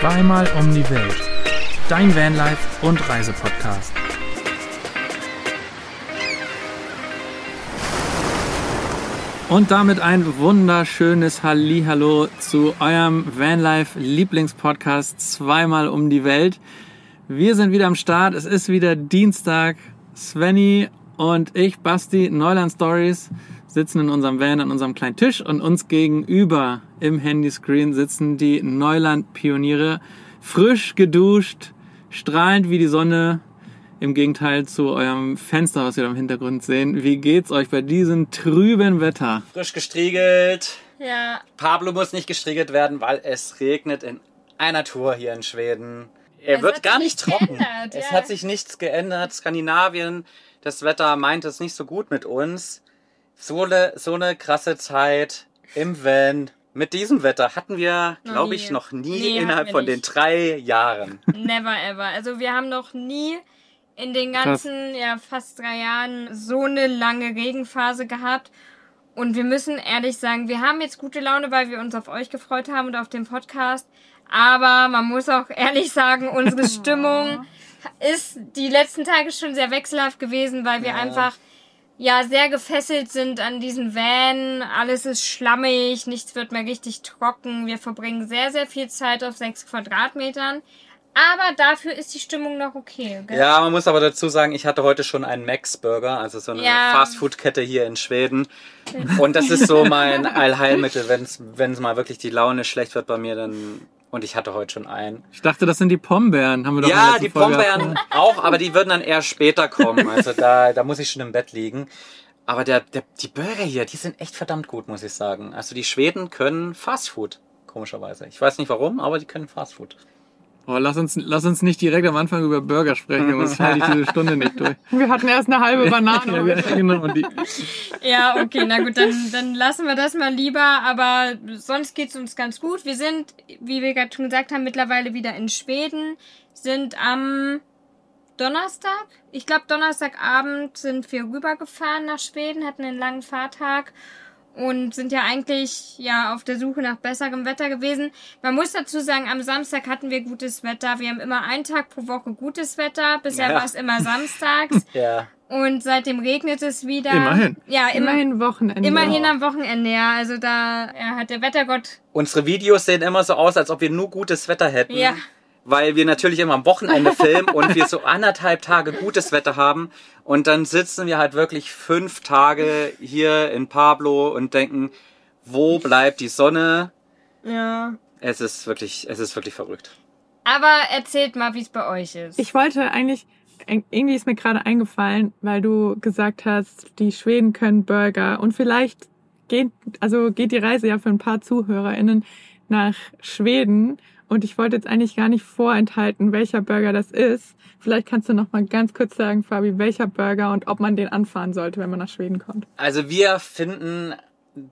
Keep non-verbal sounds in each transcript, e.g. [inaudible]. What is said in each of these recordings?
Zweimal um die Welt. Dein Vanlife und Reisepodcast. Und damit ein wunderschönes Hallihallo zu eurem Vanlife Lieblingspodcast Zweimal um die Welt. Wir sind wieder am Start. Es ist wieder Dienstag. Svenny und ich, Basti, Neuland Stories, sitzen in unserem Van an unserem kleinen Tisch und uns gegenüber im Handyscreen sitzen die Neuland-Pioniere, frisch geduscht, strahlend wie die Sonne, im Gegenteil zu eurem Fenster, was wir da im Hintergrund sehen. Wie geht's euch bei diesem trüben Wetter? Frisch gestriegelt. Ja. Pablo muss nicht gestriegelt werden, weil es regnet in einer Tour hier in Schweden. Er Es wird gar nicht trocken. geändert, es ja. hat sich nichts geändert. Skandinavien, das Wetter meint es nicht so gut mit uns. So eine, so eine krasse Zeit im Van. Mit diesem Wetter hatten wir, glaube ich, noch nie Nee, innerhalb von den nicht. drei Jahren. Never ever. Also wir haben noch nie in den ganzen, ja, fast drei Jahren so eine lange Regenphase gehabt. Und wir müssen ehrlich sagen, wir haben jetzt gute Laune, weil wir uns auf euch gefreut haben und auf den Podcast. Aber man muss auch ehrlich sagen, unsere [laughs] Stimmung ist die letzten Tage schon sehr wechselhaft gewesen, weil wir Ja. einfach ja sehr gefesselt sind an diesen Van. Alles ist schlammig, nichts wird mehr richtig trocken. Wir verbringen sehr, sehr viel Zeit auf sechs Quadratmetern. Aber dafür ist die Stimmung noch okay. Gell? Ja, man muss aber dazu sagen, ich hatte heute schon einen Max Burger, also so eine Ja. Fastfood-Kette hier in Schweden. Und das ist so mein [laughs] Allheilmittel, wenn's wenn's mal wirklich die Laune schlecht wird bei mir, dann und ich hatte heute schon einen. Ich dachte, das sind die Pombeeren. Haben wir doch Ja, die Folge Pombeeren auch, aber die würden dann eher später kommen. Also da, da muss ich schon im Bett liegen. Aber der, der, die Burger hier, die sind echt verdammt gut, muss ich sagen. Also die Schweden können Fastfood, komischerweise. Ich weiß nicht warum, aber die können Fastfood. Oh, lass uns, lass uns nicht direkt am Anfang über Burger sprechen, sonst halte ich diese Stunde nicht durch. [laughs] Wir hatten erst eine halbe Banane. Ja, genau, und die, [laughs] Ja, okay, na gut, dann, dann lassen wir das mal lieber. Aber sonst geht's uns ganz gut. Wir sind, wie wir gerade schon gesagt haben, mittlerweile wieder in Schweden. Sind am Donnerstag, ich glaube Donnerstagabend sind wir rübergefahren nach Schweden, hatten einen langen Fahrtag und sind ja eigentlich ja auf der Suche nach besserem Wetter gewesen. Man muss dazu sagen, am Samstag hatten wir gutes Wetter. Wir haben immer einen Tag pro Woche gutes Wetter. Bisher Ja. war es immer samstags [laughs] Ja. und seitdem regnet es wieder. Immerhin. Ja, immer, Immerhin Wochenende. immerhin am Wochenende. Ja, also da ja, hat der Wettergott. Unsere Videos sehen immer so aus, als ob wir nur gutes Wetter hätten. Ja. Weil wir natürlich immer am Wochenende [laughs] filmen und wir so anderthalb Tage gutes Wetter haben. Und dann sitzen wir halt wirklich fünf Tage hier in Pablo und denken, wo bleibt die Sonne? Ja. Es ist wirklich, es ist wirklich verrückt. Aber erzählt mal, wie es bei euch ist. Ich wollte eigentlich, irgendwie ist mir gerade eingefallen, weil du gesagt hast, die Schweden können Burger und vielleicht geht, also geht die Reise ja für ein paar ZuhörerInnen nach Schweden und ich wollte jetzt eigentlich gar nicht vorenthalten, welcher Burger das ist. Vielleicht kannst du noch mal ganz kurz sagen, Fabi, welcher Burger und ob man den anfahren sollte, wenn man nach Schweden kommt. Also wir finden,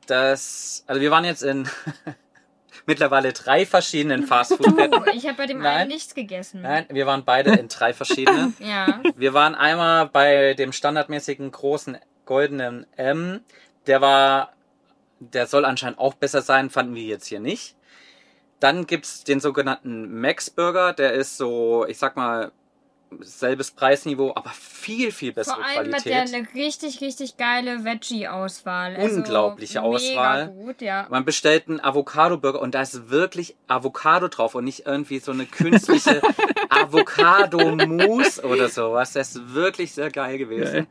dass, also wir waren jetzt in [laughs] mittlerweile drei verschiedenen [laughs] Fastfood-Ketten. Oh, ich habe bei dem Nein. einen nichts gegessen. Nein, wir waren beide in drei verschiedenen. [laughs] Ja. Wir waren einmal bei dem standardmäßigen großen goldenen M. Der war, der soll anscheinend auch besser sein, fanden wir jetzt hier nicht. Dann gibt's den sogenannten Max Burger, der ist so, ich sag mal, selbes Preisniveau, aber viel, viel bessere Vor allem hat der Qualität. eine richtig, richtig geile Veggie-Auswahl. Also Unglaubliche mega Auswahl. gut, ja. Man bestellt einen Avocado-Burger und da ist wirklich Avocado drauf und nicht irgendwie so eine künstliche [laughs] Avocado-Mousse oder sowas. Das ist wirklich sehr geil gewesen. Geil.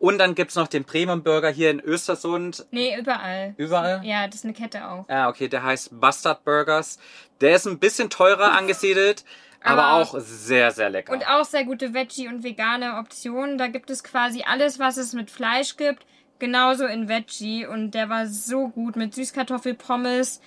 Und dann gibt's noch den Premium-Burger hier in Östersund. Nee, überall. Überall? Ja, das ist eine Kette auch. Ja, okay, der heißt Bastard Burgers. Der ist ein bisschen teurer [laughs] angesiedelt, aber, Aber- auch sehr, sehr lecker. Und auch sehr gute Veggie- und vegane Optionen. Da gibt es quasi alles, was es mit Fleisch gibt, genauso in Veggie. Und der war so gut mit Süßkartoffelpommes.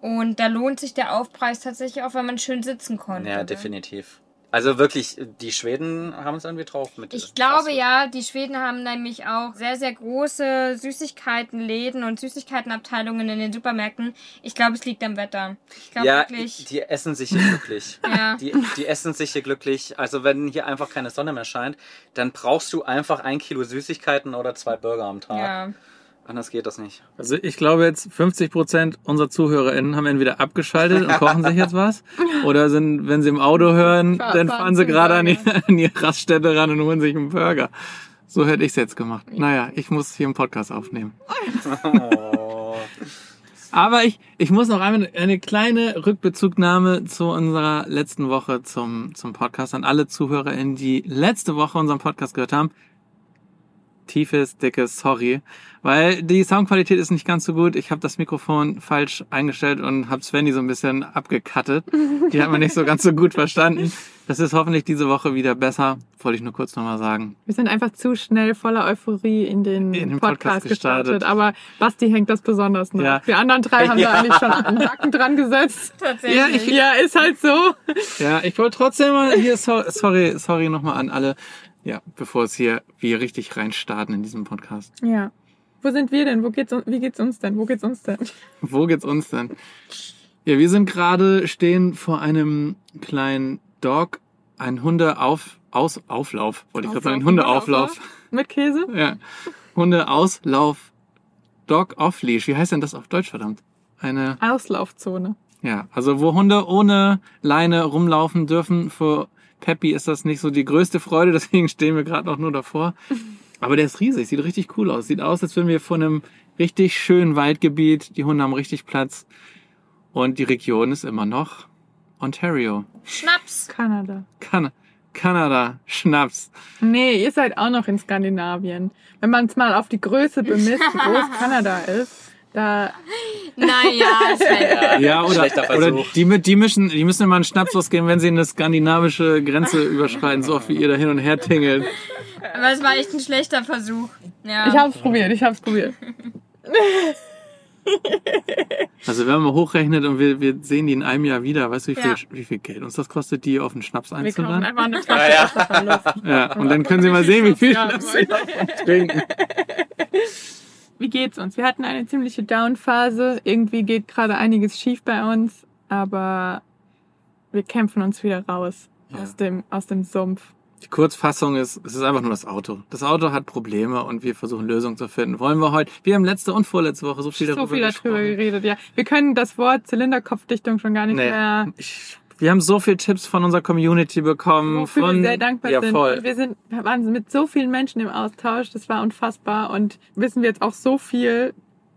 Und da lohnt sich der Aufpreis tatsächlich auch, weil man schön sitzen konnte. ja, ne? definitiv. Also wirklich, die Schweden haben es irgendwie drauf mit Ich glaube Fastfood. ja, die Schweden haben nämlich auch sehr, sehr große Süßigkeitenläden und Süßigkeitenabteilungen in den Supermärkten. Ich glaube, es liegt am Wetter. Ich glaube Ja, wirklich. die essen sich hier glücklich. [laughs] Ja. Die, die essen sich hier glücklich. Also wenn hier einfach keine Sonne mehr scheint, dann brauchst du einfach ein Kilo Süßigkeiten oder zwei Burger am Tag. Ja. Anders geht das nicht. Also ich glaube jetzt 50 Prozent unserer ZuhörerInnen haben entweder abgeschaltet und kochen sich jetzt was [laughs] oder sind, wenn sie im Auto hören, Fahr- dann fahren sie gerade an [laughs] an die Raststätte ran und holen sich einen Burger. So hätte ich's jetzt gemacht. Naja, ich muss hier einen Podcast aufnehmen. Oh. [laughs] Aber ich, ich muss noch einmal eine kleine Rückbezugnahme zu unserer letzten Woche zum, zum Podcast an alle ZuhörerInnen, die letzte Woche unseren Podcast gehört haben. Tiefes, dickes Sorry, weil die Soundqualität ist nicht ganz so gut. Ich habe das Mikrofon falsch eingestellt und habe Svenny so ein bisschen abgekattet. Die hat man nicht so ganz so gut verstanden. Das ist hoffentlich diese Woche wieder besser. Wollte ich nur kurz nochmal sagen. Wir sind einfach zu schnell voller Euphorie in den, In den Podcast, Podcast gestartet. gestartet. Aber Basti hängt das besonders nach. Ja. Wir anderen drei haben Ja. da eigentlich schon einen Haken dran gesetzt. Tatsächlich. Ja, ich- Ja, ist halt so. Ja, ich wollte trotzdem mal hier, so, sorry, sorry nochmal an alle. Ja, bevor es hier wir richtig reinstarten in diesem Podcast. Ja. Wo sind wir denn? Wo geht's, wie geht's uns denn? Wo geht's uns denn? Wo geht's uns denn? Ja, wir sind gerade stehen vor einem kleinen Dog, ein Hundeauf, aus, Auflauf, wollte ich gerade sagen, ein Hundeauflauf. Mit Käse? [laughs] Ja. Hundeauslauf, Dog off leash. Wie heißt denn das auf Deutsch, verdammt? Eine, Auslaufzone. ja, also wo Hunde ohne Leine rumlaufen dürfen, für Peppy ist das nicht so die größte Freude, [laughs] deswegen stehen wir gerade noch nur davor. Aber der ist riesig, sieht richtig cool aus. Sieht aus, als wären wir vor einem richtig schönen Waldgebiet. Die Hunde haben richtig Platz. Und die Region ist immer noch Ontario. Schnaps. Kanada. Kan Kanada, Schnaps. Nee, ihr seid auch noch in Skandinavien. Wenn man es mal auf die Größe bemisst, wie groß Kanada ist, da Naja, [laughs] Sven. Ja, oder, Schlechter oder Versuch. die, die, mischen, die müssen immer einen Schnaps ausgeben, wenn sie eine skandinavische Grenze überschreiten, so oft wie ihr da hin und her tingelt. Aber es war echt ein schlechter Versuch. Ja. Ich hab's probiert, ich hab's probiert. [laughs] Also wenn man mal hochrechnet und wir, wir sehen die in einem Jahr wieder, weißt du, wie viel, Ja. wie viel Geld uns das kostet, die auf einen Schnaps Wir kaufen einzuladen? einfach eine Flasche Ja, ja. Ja, und dann können sie mal sehen, wie viel Ja, Schnaps sie davon trinken. [laughs] Wie geht's uns? Wir hatten eine ziemliche Down-Phase. Irgendwie geht gerade einiges schief bei uns, aber wir kämpfen uns wieder raus Ja. aus dem aus dem Sumpf. Die Kurzfassung ist, es ist einfach nur das Auto. Das Auto hat Probleme und wir versuchen Lösungen zu finden. Wollen wir heute, wir haben letzte und vorletzte Woche so viel darüber so viel darüber geredet, ja. Wir können das Wort Zylinderkopfdichtung schon gar nicht Nee. mehr. Ich, wir haben so viele Tipps von unserer Community bekommen. Wofür von, wir sehr dankbar ja, sind. Voll. Und wir sind, waren mit so vielen Menschen im Austausch, das war unfassbar und wissen wir jetzt auch so viel,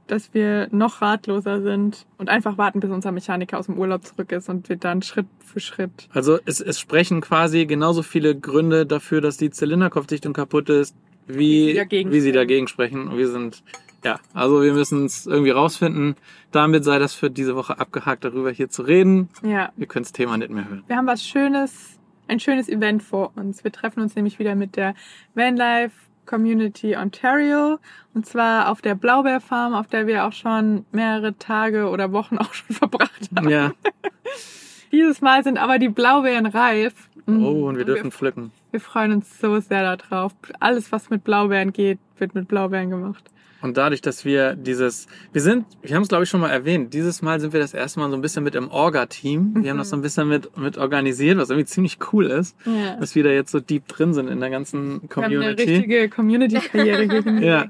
dass wir noch ratloser sind und einfach warten, bis unser Mechaniker aus dem Urlaub zurück ist und wir dann Schritt für Schritt. Also es, es sprechen quasi genauso viele Gründe dafür, dass die Zylinderkopfdichtung kaputt ist, wie, Wie sie dagegen wie sie sprechen. dagegen sprechen. Und wir sind, ja, also wir müssen es irgendwie rausfinden. Damit sei das für diese Woche abgehakt, darüber hier zu reden. Ja, Wir können das Thema nicht mehr hören. wir haben was Schönes, ein schönes Event vor uns. Wir treffen uns nämlich wieder mit der Vanlife Community Ontario und zwar auf der Blaubeerfarm, auf der wir auch schon mehrere Tage oder Wochen [laughs] auch schon verbracht haben. Ja. [laughs] Dieses Mal sind aber die Blaubeeren reif. Oh, und wir dürfen pflücken. Wir freuen uns so sehr darauf. Alles, was mit Blaubeeren geht, wird mit Blaubeeren gemacht. Und dadurch, dass wir dieses, wir sind, wir haben es glaube ich schon mal erwähnt, dieses Mal sind wir das erste Mal so ein bisschen mit im Orga-Team. Wir haben das so ein bisschen mit, mit organisiert, was irgendwie ziemlich cool ist, Ja. dass wir da jetzt so deep drin sind in der ganzen Wir haben eine Community. richtige Community-Karriere hingelegt. [laughs] Ja.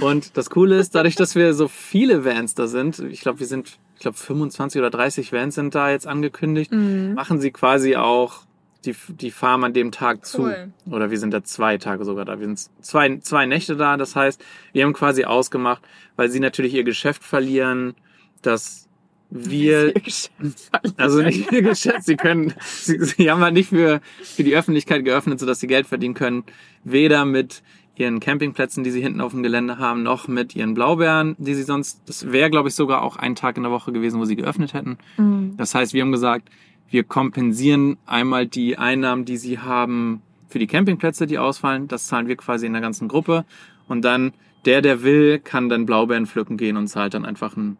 Und das Coole ist, dadurch, dass wir so viele Vans da sind, ich glaube, wir sind, ich glaube, 25 oder 30 Vans sind da jetzt angekündigt, Mhm. machen sie quasi auch die, die Farm an dem Tag Cool. zu. Oder wir sind da zwei Tage sogar da. Wir sind zwei, zwei Nächte da. Das heißt, wir haben quasi ausgemacht, weil sie natürlich ihr Geschäft verlieren, dass wir, also nicht ihr Geschäft, sie können, sie, sie haben halt nicht für, für die Öffentlichkeit geöffnet, sodass sie Geld verdienen können. Weder mit ihren Campingplätzen, die sie hinten auf dem Gelände haben, noch mit ihren Blaubeeren, die sie sonst, das wäre, glaube ich, sogar auch ein Tag in der Woche gewesen, wo sie geöffnet hätten. Mhm. Das heißt, wir haben gesagt, wir kompensieren einmal die Einnahmen, die sie haben für die Campingplätze, die ausfallen. Das zahlen wir quasi in der ganzen Gruppe. Und dann der, der will, kann dann Blaubeeren pflücken gehen und zahlt dann einfach einen,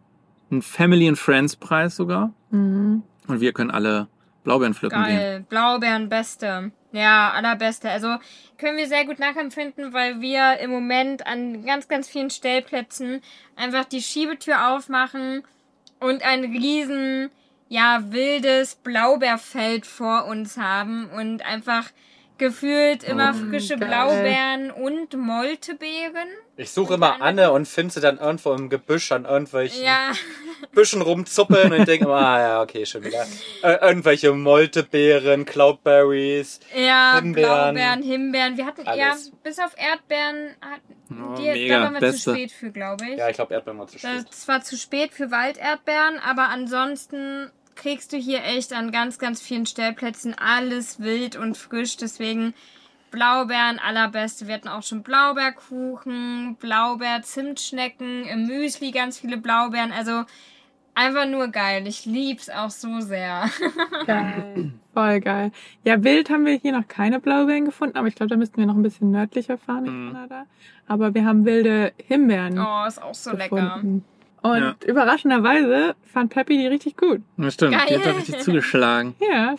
einen Family and Friends Preis sogar. Mhm. Und wir können alle Blaubeeren pflücken gehen. Geil. Blaubeeren, beste. Ja, allerbeste. Also können wir sehr gut nachempfinden, weil wir im Moment an ganz, ganz vielen Stellplätzen einfach die Schiebetür aufmachen und ein riesen, ja, wildes Blaubeerfeld vor uns haben und einfach Gefühlt immer Oh, frische geil. Blaubeeren und Moltebeeren. Ich suche immer Anne und finde sie dann irgendwo im Gebüsch an irgendwelchen Ja, [laughs] Büschen rumzuppeln und ich denke immer, ah ja, okay, schon wieder. Äh, irgendwelche Moltebeeren, Cloudberries. ja, Himbeeren. Blaubeeren, Himbeeren. Wir hatten Alles. eher, bis auf Erdbeeren, hatten Oh, die, mega, da waren wir beste. zu spät für, glaube ich. Ja, ich glaube, Erdbeeren war zu spät. Das war zu spät für Walderdbeeren, aber ansonsten kriegst du hier echt an ganz, ganz vielen Stellplätzen alles wild und frisch. Deswegen Blaubeeren allerbeste. Wir hatten auch schon Blaubeerkuchen, Blaubeer-Zimtschnecken, im Müsli ganz viele Blaubeeren. Also einfach nur geil. Ich lieb's auch so sehr. [laughs] Geil. Voll geil. Ja, wild haben wir hier noch keine Blaubeeren gefunden, aber ich glaube, da müssten wir noch ein bisschen nördlicher fahren in Mhm. Kanada. Aber wir haben wilde Himbeeren Oh, ist auch so lecker. Und Ja. überraschenderweise fand Peppi die richtig gut. Ja, stimmt, die hat Geil. da richtig zugeschlagen. [laughs] Ja,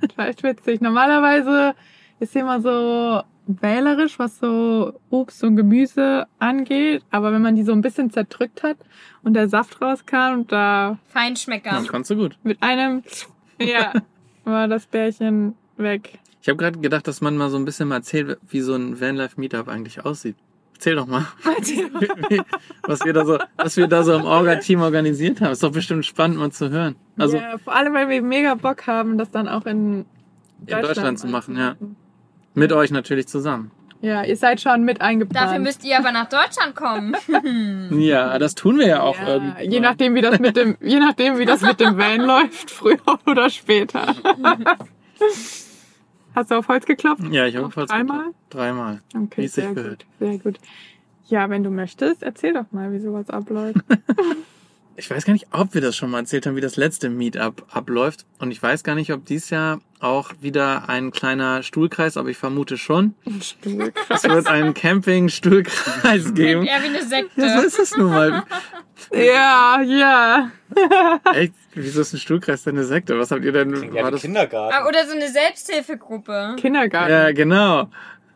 das war echt witzig. Normalerweise ist sie immer so wählerisch, was so Obst und Gemüse angeht. Aber wenn man die so ein bisschen zerdrückt hat und der Saft rauskam, da Feinschmecker. Das kannst du gut. mit einem, ja, [laughs] war das Bärchen weg. Ich habe gerade gedacht, dass man mal so ein bisschen mal erzählt, wie so ein Vanlife-Meetup eigentlich aussieht. Erzähl doch mal, [laughs] was wir da so, was wir da so im Orga-Team organisiert haben. Ist doch bestimmt spannend mal zu hören. Also ja, vor allem, weil wir mega Bock haben, das dann auch in Deutschland, Deutschland zu machen, ja. mit euch natürlich zusammen. Ja, ihr seid schon mit eingeplant. Dafür müsst ihr aber nach Deutschland kommen. [laughs] [laughs] Ja, das tun wir ja auch ja, irgendwie. je nachdem, wie das mit dem, je nachdem, wie das mit dem Van läuft, früher oder später. Hast du auf Holz geklopft? Ja, ich habe Auch voll dreimal? Dreimal. Okay, Wie sehr gut, sehr gut. Ja, wenn du möchtest, erzähl doch mal, wie sowas abläuft. [laughs] Ich weiß gar nicht, ob wir das schon mal erzählt haben, wie das letzte Meetup abläuft. Und ich weiß gar nicht, ob dies Jahr auch wieder ein kleiner Stuhlkreis, aber ich vermute schon. Ein Stuhl. Es wird einen Camping-Stuhlkreis geben. Eher wie eine Sekte. Ja, so ist es nun mal. Ja, ja. Echt? Wieso ist ein Stuhlkreis denn eine Sekte? Was habt ihr denn? Klingt ja War das? Kindergarten. Ah, Oder so eine Selbsthilfegruppe. Kindergarten. Ja, genau.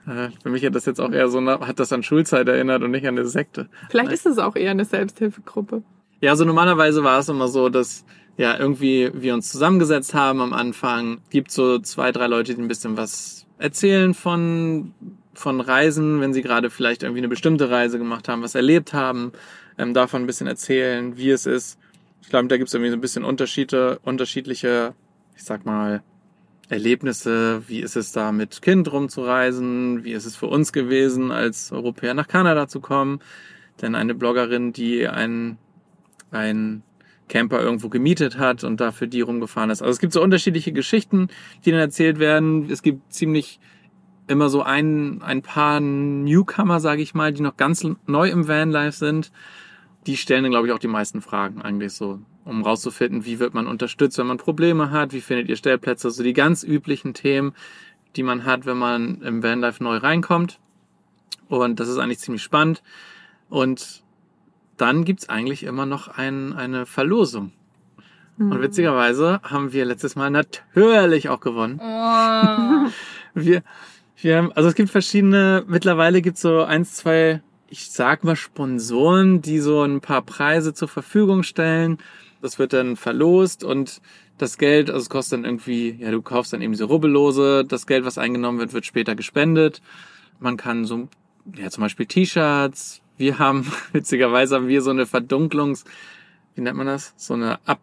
Äh, Für mich hat das jetzt auch eher so, hat das an Schulzeit erinnert und nicht an eine Sekte. Vielleicht ist es auch eher eine Selbsthilfegruppe. Ja, also normalerweise war es immer so, dass ja irgendwie wir uns zusammengesetzt haben am Anfang. Gibt so zwei, drei Leute, die ein bisschen was erzählen von von Reisen, wenn sie gerade vielleicht irgendwie eine bestimmte Reise gemacht haben, was erlebt haben, ähm, davon ein bisschen erzählen, wie es ist. Ich glaube, da gibt es irgendwie so ein bisschen Unterschiede, unterschiedliche, ich sag mal, Erlebnisse. Wie ist es da mit Kind rumzureisen? Wie ist es für uns gewesen, als Europäer nach Kanada zu kommen? Denn eine Bloggerin, die einen ein Camper irgendwo gemietet hat und dafür die rumgefahren ist. Also es gibt so unterschiedliche Geschichten, die dann erzählt werden. Es gibt ziemlich immer so ein, ein paar Newcomer, sage ich mal, die noch ganz neu im Vanlife sind. Die stellen dann, glaube ich, auch die meisten Fragen eigentlich so, um rauszufinden, wie wird man unterstützt, wenn man Probleme hat, wie findet ihr Stellplätze, so die ganz üblichen Themen, die man hat, wenn man im Vanlife neu reinkommt. Und das ist eigentlich ziemlich spannend. Und dann gibt's eigentlich immer noch ein, eine Verlosung. Und Hm. witzigerweise haben wir letztes Mal natürlich auch gewonnen. Oh. [laughs] Wir, wir haben, also es gibt verschiedene, mittlerweile gibt's so eins, zwei, ich sag mal Sponsoren, die so ein paar Preise zur Verfügung stellen. Das wird dann verlost und das Geld, also es kostet dann irgendwie, ja, du kaufst dann eben diese Rubbellose, das Geld, was eingenommen wird, wird später gespendet. Man kann so, ja, zum Beispiel T-Shirts. Wir haben, [laughs] witzigerweise haben wir so eine Verdunklungs, wie nennt man das? So eine Ab,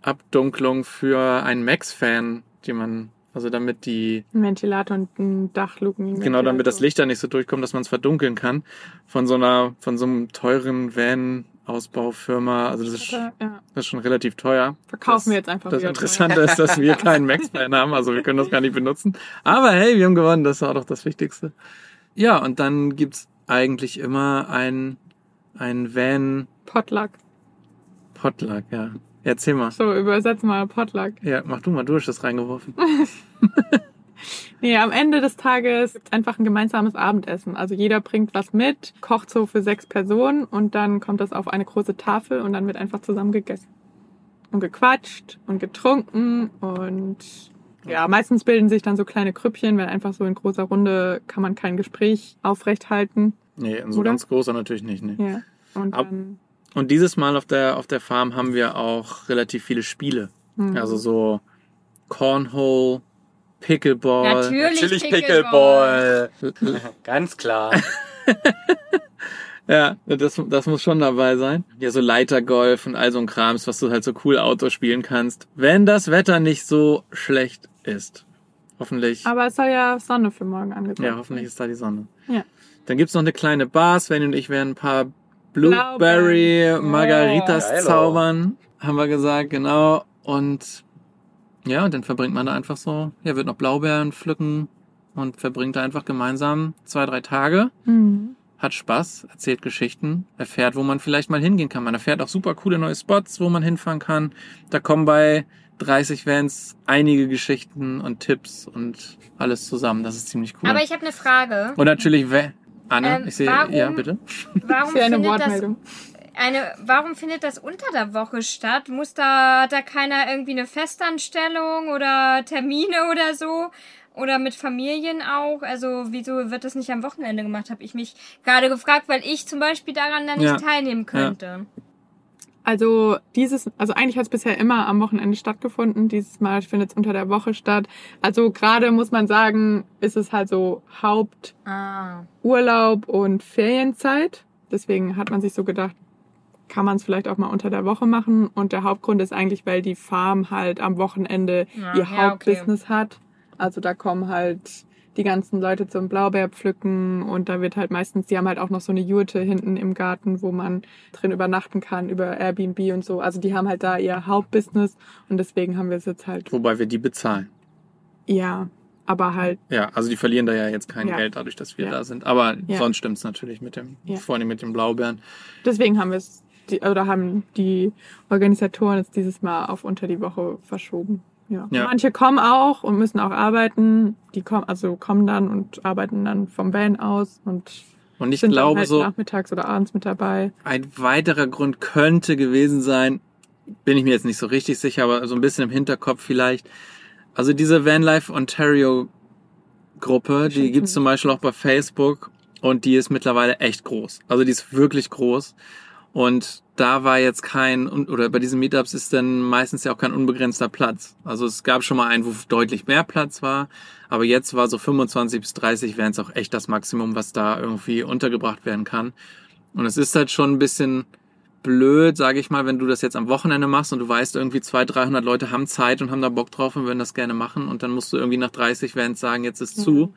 Abdunklung für einen Max-Fan, die man, also damit die, Ein Ventilator und ein Dachluken. genau, damit das Licht da nicht so durchkommt, dass man es verdunkeln kann. Von so einer, von so einem teuren Van-Ausbaufirma. Also das ist, Ja, das ist schon relativ teuer. verkaufen das, wir jetzt einfach Das. Interessante ist, dass wir [laughs] keinen Max-Fan haben, also wir können das gar nicht benutzen. Aber hey, wir haben gewonnen, das war doch das Wichtigste. Ja, und dann gibt's eigentlich immer ein, ein Van Potluck. Potluck, ja. Erzähl mal. So, übersetz mal Potluck. Ja, mach du mal, du hast das reingeworfen. [laughs] [laughs] Nee, am Ende des Tages gibt's einfach ein gemeinsames Abendessen. Also jeder bringt was mit, kocht so für sechs Personen und dann kommt das auf eine große Tafel und dann wird einfach zusammen gegessen. Und gequatscht und getrunken und ja, meistens bilden sich dann so kleine Krüppchen, weil einfach so in großer Runde kann man kein Gespräch aufrecht halten. Nee, so Oder? ganz großer natürlich nicht, nee. Ja. Und Ab- dann, Und dieses Mal auf der, auf der Farm haben wir auch relativ viele Spiele. hm. Also so Cornhole, Pickleball. Natürlich, Natürlich Pickleball. Pickleball. [laughs] Ganz klar. [laughs] Ja, das, das muss schon dabei sein. Ja, so Leitergolf und all so ein Krams, was du halt so cool Outdoor spielen kannst. Wenn das Wetter nicht so schlecht ist. Hoffentlich. Aber es soll ja Sonne für morgen angezeigt Ja, hoffentlich ist da die Sonne. Ja. Dann gibt's noch eine kleine Bar. Sven und ich werden ein paar Blueberry Margaritas geilo. zaubern. Haben wir gesagt, genau. Und ja, und dann verbringt man da einfach so, ja, wird noch Blaubeeren pflücken und verbringt da einfach gemeinsam zwei, drei Tage. Mhm. Hat Spaß, erzählt Geschichten, erfährt, wo man vielleicht mal hingehen kann. Man erfährt auch super coole neue Spots, wo man hinfahren kann. Da kommen bei 30 Vans einige Geschichten und Tipps und alles zusammen. Das ist ziemlich cool. Aber ich habe eine Frage. Und natürlich, Anne, Ähm, ich sehe, warum- ja, bitte. [laughs] Warum Für eine findet das Wortmeldung. eine, warum findet das unter der Woche statt? Muss da, hat da keiner irgendwie eine Festanstellung oder Termine oder so? Oder mit Familien auch? Also, wieso wird das nicht am Wochenende gemacht? Habe ich mich gerade gefragt, weil ich zum Beispiel daran dann nicht Ja. teilnehmen könnte. Also dieses, also eigentlich hat es bisher immer am Wochenende stattgefunden. Dieses Mal findet es unter der Woche statt. Also gerade muss man sagen, ist es halt so Haupturlaub Ah. und Ferienzeit. Deswegen hat man sich so gedacht, kann man es vielleicht auch mal unter der Woche machen. Und der Hauptgrund ist eigentlich, weil die Farm halt am Wochenende Ja, ihr ja, okay. Hauptbusiness hat. Also da kommen halt die ganzen Leute zum Blaubeerpflücken und da wird halt meistens, die haben halt auch noch so eine Jurte hinten im Garten, wo man drin übernachten kann über Airbnb und so. Also die haben halt da ihr Hauptbusiness und deswegen haben wir es jetzt halt, Wobei wir die bezahlen. ja, aber halt, Ja, also die verlieren da ja jetzt kein Ja. Geld dadurch, dass wir Ja. da sind. Aber Ja. sonst stimmt's natürlich mit dem, vor allem mit den Blaubeeren. deswegen haben wir es, oder haben die Organisatoren es dieses Mal auf unter die Woche verschoben. Ja. Ja. Manche kommen auch und müssen auch arbeiten. Die kommen, also kommen dann und arbeiten dann vom Van aus und Und ich sind glaube dann halt so, nachmittags oder abends mit dabei. ein weiterer Grund könnte gewesen sein, bin ich mir jetzt nicht so richtig sicher, aber so ein bisschen im Hinterkopf vielleicht. Also diese Vanlife Ontario Gruppe, die gibt's zum Beispiel auch bei Facebook und die ist mittlerweile echt groß. Also die ist wirklich groß. Und da war jetzt kein, oder bei diesen Meetups ist dann meistens ja auch kein unbegrenzter Platz. Also es gab schon mal einen, wo deutlich mehr Platz war, aber jetzt war so 25 bis 30 wären es auch echt das Maximum, was da irgendwie untergebracht werden kann. Und es ist halt schon ein bisschen blöd, sage ich mal, wenn du das jetzt am Wochenende machst und du weißt, irgendwie 200, 300 Leute haben Zeit und haben da Bock drauf und würden das gerne machen und dann musst du irgendwie nach 30 Vans sagen, jetzt ist zu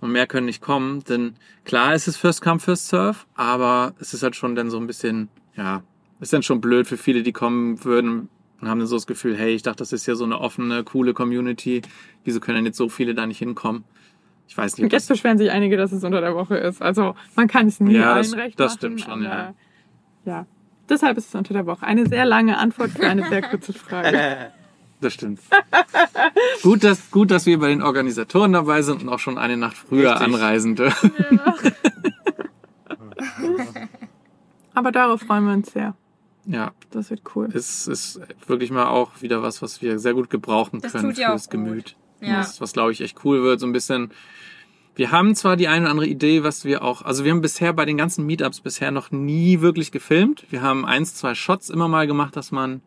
und mehr können nicht kommen. Denn klar ist es First Come, First Serve, aber es ist halt schon dann so ein bisschen, ja, ist dann schon blöd für viele, die kommen würden und haben dann so das Gefühl, hey, ich dachte, das ist ja so eine offene, coole Community. Wieso können denn jetzt so viele da nicht hinkommen? Ich weiß nicht. Und jetzt das, beschweren sich einige, dass es unter der Woche ist. Also man kann es nie Ja, allen das- recht das machen. stimmt schon, ja. Ja, deshalb ist es unter der Woche. Eine sehr lange Antwort für eine sehr kurze Frage. [laughs] das stimmt. gut, dass, gut, dass wir bei den Organisatoren dabei sind und auch schon eine Nacht früher Richtig. anreisen dürfen. [laughs] Aber darauf freuen wir uns sehr. Ja, Das wird cool. es ist wirklich mal auch wieder was, was wir sehr gut gebrauchen Das können tut ja auch fürs gut. Gemüt. Ja. Was, was glaube ich echt cool wird, so ein bisschen. Wir haben zwar die eine oder andere Idee, was wir auch, also wir haben bisher bei den ganzen Meetups bisher noch nie wirklich gefilmt. Wir haben eins, zwei Shots immer mal gemacht, dass man,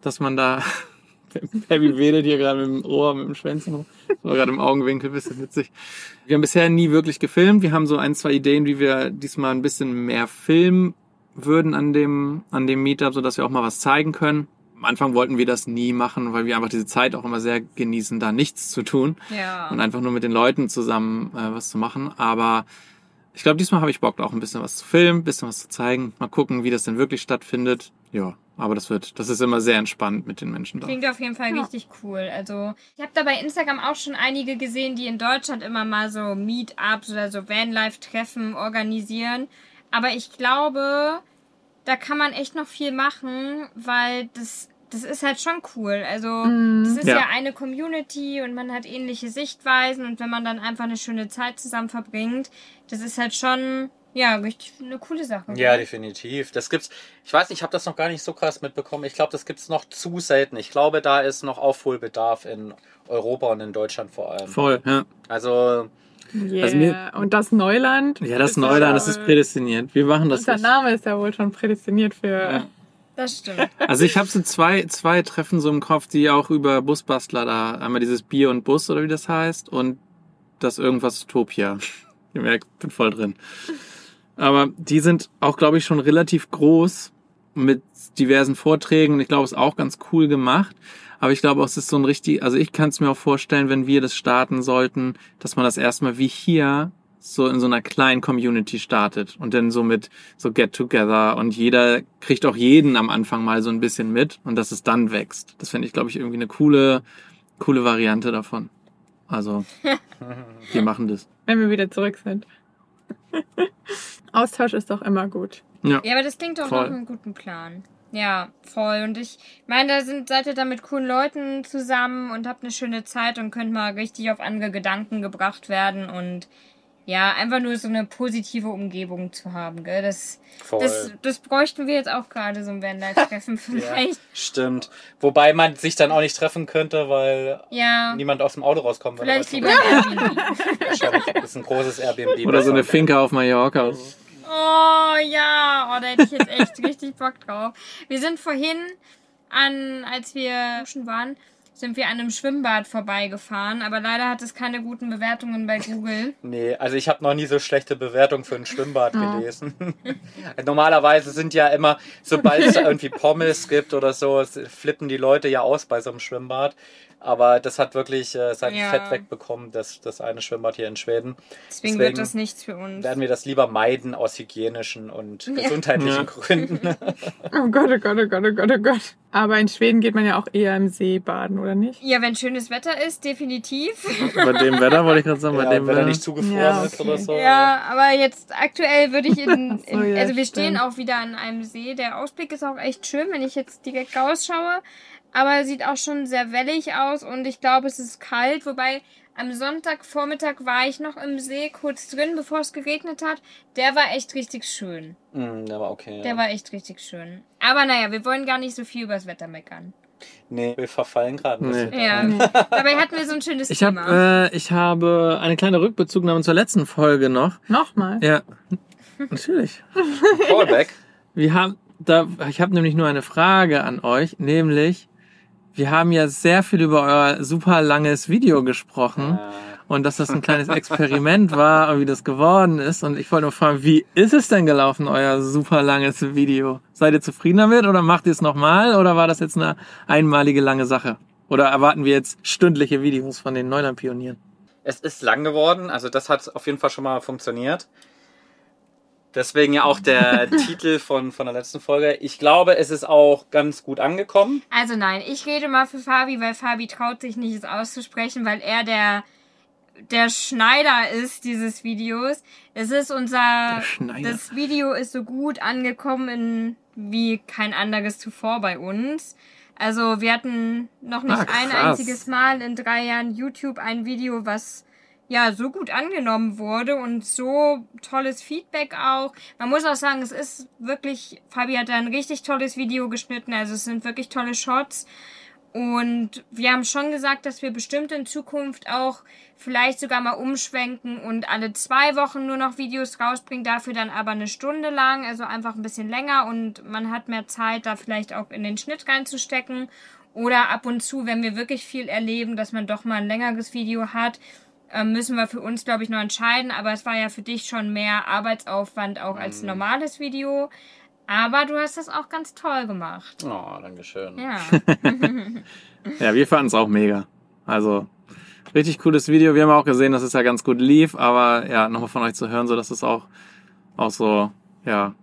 dass man da, [laughs] Baby wedelt hier gerade mit dem Ohr, mit dem Schwänzen rum. Das war gerade im Augenwinkel, bisschen witzig. Wir haben bisher nie wirklich gefilmt. Wir haben so ein, zwei Ideen, wie wir diesmal ein bisschen mehr filmen würden an dem, an dem Meetup, sodass wir auch mal was zeigen können. Am Anfang wollten wir das nie machen, weil wir einfach diese Zeit auch immer sehr genießen, da nichts zu tun Ja. und einfach nur mit den Leuten zusammen äh, was zu machen. Aber ich glaube, diesmal habe ich Bock, auch ein bisschen was zu filmen, ein bisschen was zu zeigen. Mal gucken, wie das denn wirklich stattfindet. Ja, aber das wird, das ist immer sehr entspannt mit den Menschen da. Klingt auf jeden Fall Ja. richtig cool. Also, ich habe da bei Instagram auch schon einige gesehen, die in Deutschland immer mal so Meetups oder so Vanlife-Treffen organisieren. Aber ich glaube, da kann man echt noch viel machen, weil das, das ist halt schon cool. Also, Mhm. das ist Ja. ja. eine Community und man hat ähnliche Sichtweisen und wenn man dann einfach eine schöne Zeit zusammen verbringt, das ist halt schon, ja, richtig eine coole Sache. Ja, definitiv. Das gibt's. Ich weiß nicht, ich habe das noch gar nicht so krass mitbekommen. Ich glaube, das gibt's noch zu selten. Ich glaube, da ist noch Aufholbedarf in Europa und in Deutschland vor allem. Voll, ja. Also, Yeah. Also mir- und das Neuland. Ja, das ist Neuland, das ist prädestiniert. Wir machen das. Unser. Name ist ja wohl schon prädestiniert für. Ja. Das stimmt. Also ich habe so zwei, zwei Treffen so im Kopf, die auch über Busbastler da, einmal dieses Bier und Bus oder wie das heißt und das irgendwas Utopia. Ihr merkt, bin voll drin. Aber die sind auch, glaube ich, schon relativ groß mit diversen Vorträgen und ich glaube, es ist auch ganz cool gemacht. Aber ich glaube, auch, es ist so ein richtig, also ich kann es mir auch vorstellen, wenn wir das starten sollten, dass man das erstmal wie hier so in so einer kleinen Community startet und dann so mit so Get-Together und jeder kriegt auch jeden am Anfang mal so ein bisschen mit und dass es dann wächst. Das fände ich, glaube ich, irgendwie eine coole, coole Variante davon. Also, [laughs] wir machen das. Wenn wir wieder zurück sind. [laughs] Austausch ist doch immer gut. Ja, aber das klingt doch Voll. nach einem guten Plan. Ja, voll. Und ich meine, da sind, seid ihr da mit coolen Leuten zusammen und habt eine schöne Zeit und könnt mal richtig auf andere Gedanken gebracht werden und ja, einfach nur so eine positive Umgebung zu haben, gell? Das, Voll. das, das bräuchten wir jetzt auch gerade so ein Vanlife-Treffen [laughs] [laughs] vielleicht. Stimmt. Wobei man sich dann auch nicht treffen könnte, weil Ja, niemand aus dem Auto rauskommt. wenn vielleicht er lieber Airbnb. [laughs] Wahrscheinlich ist ein großes Airbnb. Oder so eine. Finca auf Mallorca. Oh ja, oh, da hätte ich jetzt echt [laughs] richtig Bock drauf. Wir sind vorhin an, als wir duschen waren, sind wir an einem Schwimmbad vorbeigefahren, aber leider hat es keine guten Bewertungen bei Google. [laughs] Nee, also ich habe noch nie so schlechte Bewertungen für ein Schwimmbad gelesen. [laughs] Normalerweise sind ja immer, sobald es [laughs] irgendwie Pommes gibt oder so, es flippen die Leute ja aus bei so einem Schwimmbad. Aber das hat wirklich äh, sein Ja. Fett wegbekommen, das, das eine Schwimmbad hier in Schweden. Deswegen, Deswegen wird das nichts für uns. Werden wir das lieber meiden aus hygienischen und gesundheitlichen Ja. Gründen. Oh Gott, oh Gott, oh Gott, oh Gott, oh Gott. Aber in Schweden geht man ja auch eher im See baden, oder nicht? Ja, wenn schönes Wetter ist, definitiv. [laughs] Bei dem Wetter wollte ich gerade sagen, bei Ja, dem wenn er Wetter. nicht zugefroren Ja, ist okay. oder so. Ja, aber jetzt aktuell würde ich in, [laughs] in ja, also wir stehen stimmt. auch wieder an einem See. Der Ausblick ist auch echt schön, wenn ich jetzt direkt rausschaue. Aber sieht auch schon sehr wellig aus und ich glaube, es ist kalt. Wobei am Sonntagvormittag war ich noch im See kurz drin, bevor es geregnet hat. Der war echt richtig schön. Mm, der war okay. Der ja. war echt richtig schön. Aber naja, wir wollen gar nicht so viel übers Wetter meckern. Nee, wir verfallen gerade Nee. Ja. [laughs] Dabei hatten wir so ein schönes Ich Thema. habe äh, ich habe eine kleine Rückbezugnahme zur letzten Folge noch. Nochmal. Ja, natürlich. [laughs] Callback. Wir haben da ich habe nämlich nur eine Frage an euch, nämlich wir haben ja sehr viel über euer super langes Video gesprochen Ja. Und dass das ein kleines Experiment war und wie das geworden ist und ich wollte nur fragen, wie ist es denn gelaufen euer super langes Video? Seid ihr zufrieden damit oder macht ihr es nochmal oder war das jetzt eine einmalige lange Sache? Oder erwarten wir jetzt stündliche Videos von den Neuland-Pionieren? Es ist lang geworden, also das hat auf jeden Fall schon mal funktioniert. Deswegen ja auch der [laughs] Titel von, von der letzten Folge. Ich glaube, es ist auch ganz gut angekommen. Also nein, ich rede mal für Fabi, weil Fabi traut sich nicht es auszusprechen, weil er der der Schneider ist dieses Videos. Es ist unser das Video ist so gut angekommen in, wie kein anderes zuvor bei uns. Also wir hatten noch nicht Ah, ein einziges Mal in drei Jahren YouTube ein Video, was ja so gut angenommen wurde und so tolles Feedback auch. Man muss auch sagen, es ist wirklich, Fabi hat da ein richtig tolles Video geschnitten, also es sind wirklich tolle Shots. Und wir haben schon gesagt, dass wir bestimmt in Zukunft auch vielleicht sogar mal umschwenken und alle zwei Wochen nur noch Videos rausbringen, dafür dann aber eine Stunde lang, also einfach ein bisschen länger und man hat mehr Zeit, da vielleicht auch in den Schnitt reinzustecken. Oder ab und zu, wenn wir wirklich viel erleben, dass man doch mal ein längeres Video hat, ähm, müssen wir für uns, glaube ich, noch entscheiden. Aber es war ja für dich schon mehr Arbeitsaufwand auch als ein normales Video. Aber du hast das auch ganz toll gemacht. Oh, Dankeschön. Ja. [laughs] Ja, wir fanden es auch mega. Also richtig cooles Video. Wir haben auch gesehen, dass es ja ganz gut lief, aber ja, nochmal von euch zu hören, so dass es auch, auch so, ja,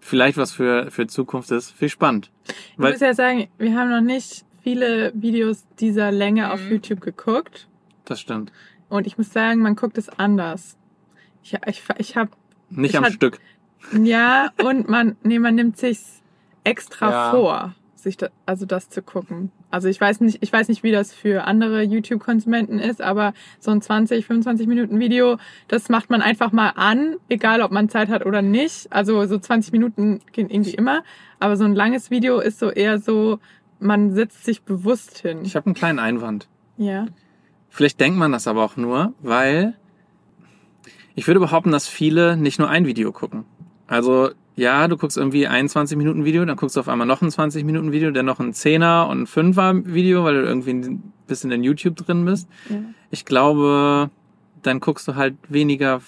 vielleicht was für, für Zukunft ist. Viel spannend. Ich Weil, muss ja sagen, wir haben noch nicht viele Videos dieser Länge auf Mhm. YouTube geguckt. das stimmt. Und ich muss sagen, man guckt es anders. Ich, ich, ich habe Nicht Ich am hat- Stück. Ja und man nee, man nimmt sich's extra Ja. vor, sich da, also das zu gucken. Also ich weiß nicht, ich weiß nicht, wie das für andere YouTube Konsumenten ist, aber so ein 20, 25 Minuten Video, das macht man einfach mal an, egal ob man Zeit hat oder nicht. Also so 20 Minuten gehen irgendwie immer, aber so ein langes Video ist so eher so man setzt sich bewusst hin. Ich habe einen kleinen Einwand. Ja. Vielleicht denkt man das aber auch nur, weil ich würde behaupten, dass viele nicht nur ein Video gucken. Also ja, du guckst irgendwie ein 20 Minuten Video, dann guckst du auf einmal noch ein 20 Minuten Video, dann noch ein 10er und ein 5er Video, weil du irgendwie ein bisschen in YouTube drin bist. Ja. Ich glaube, dann guckst du halt weniger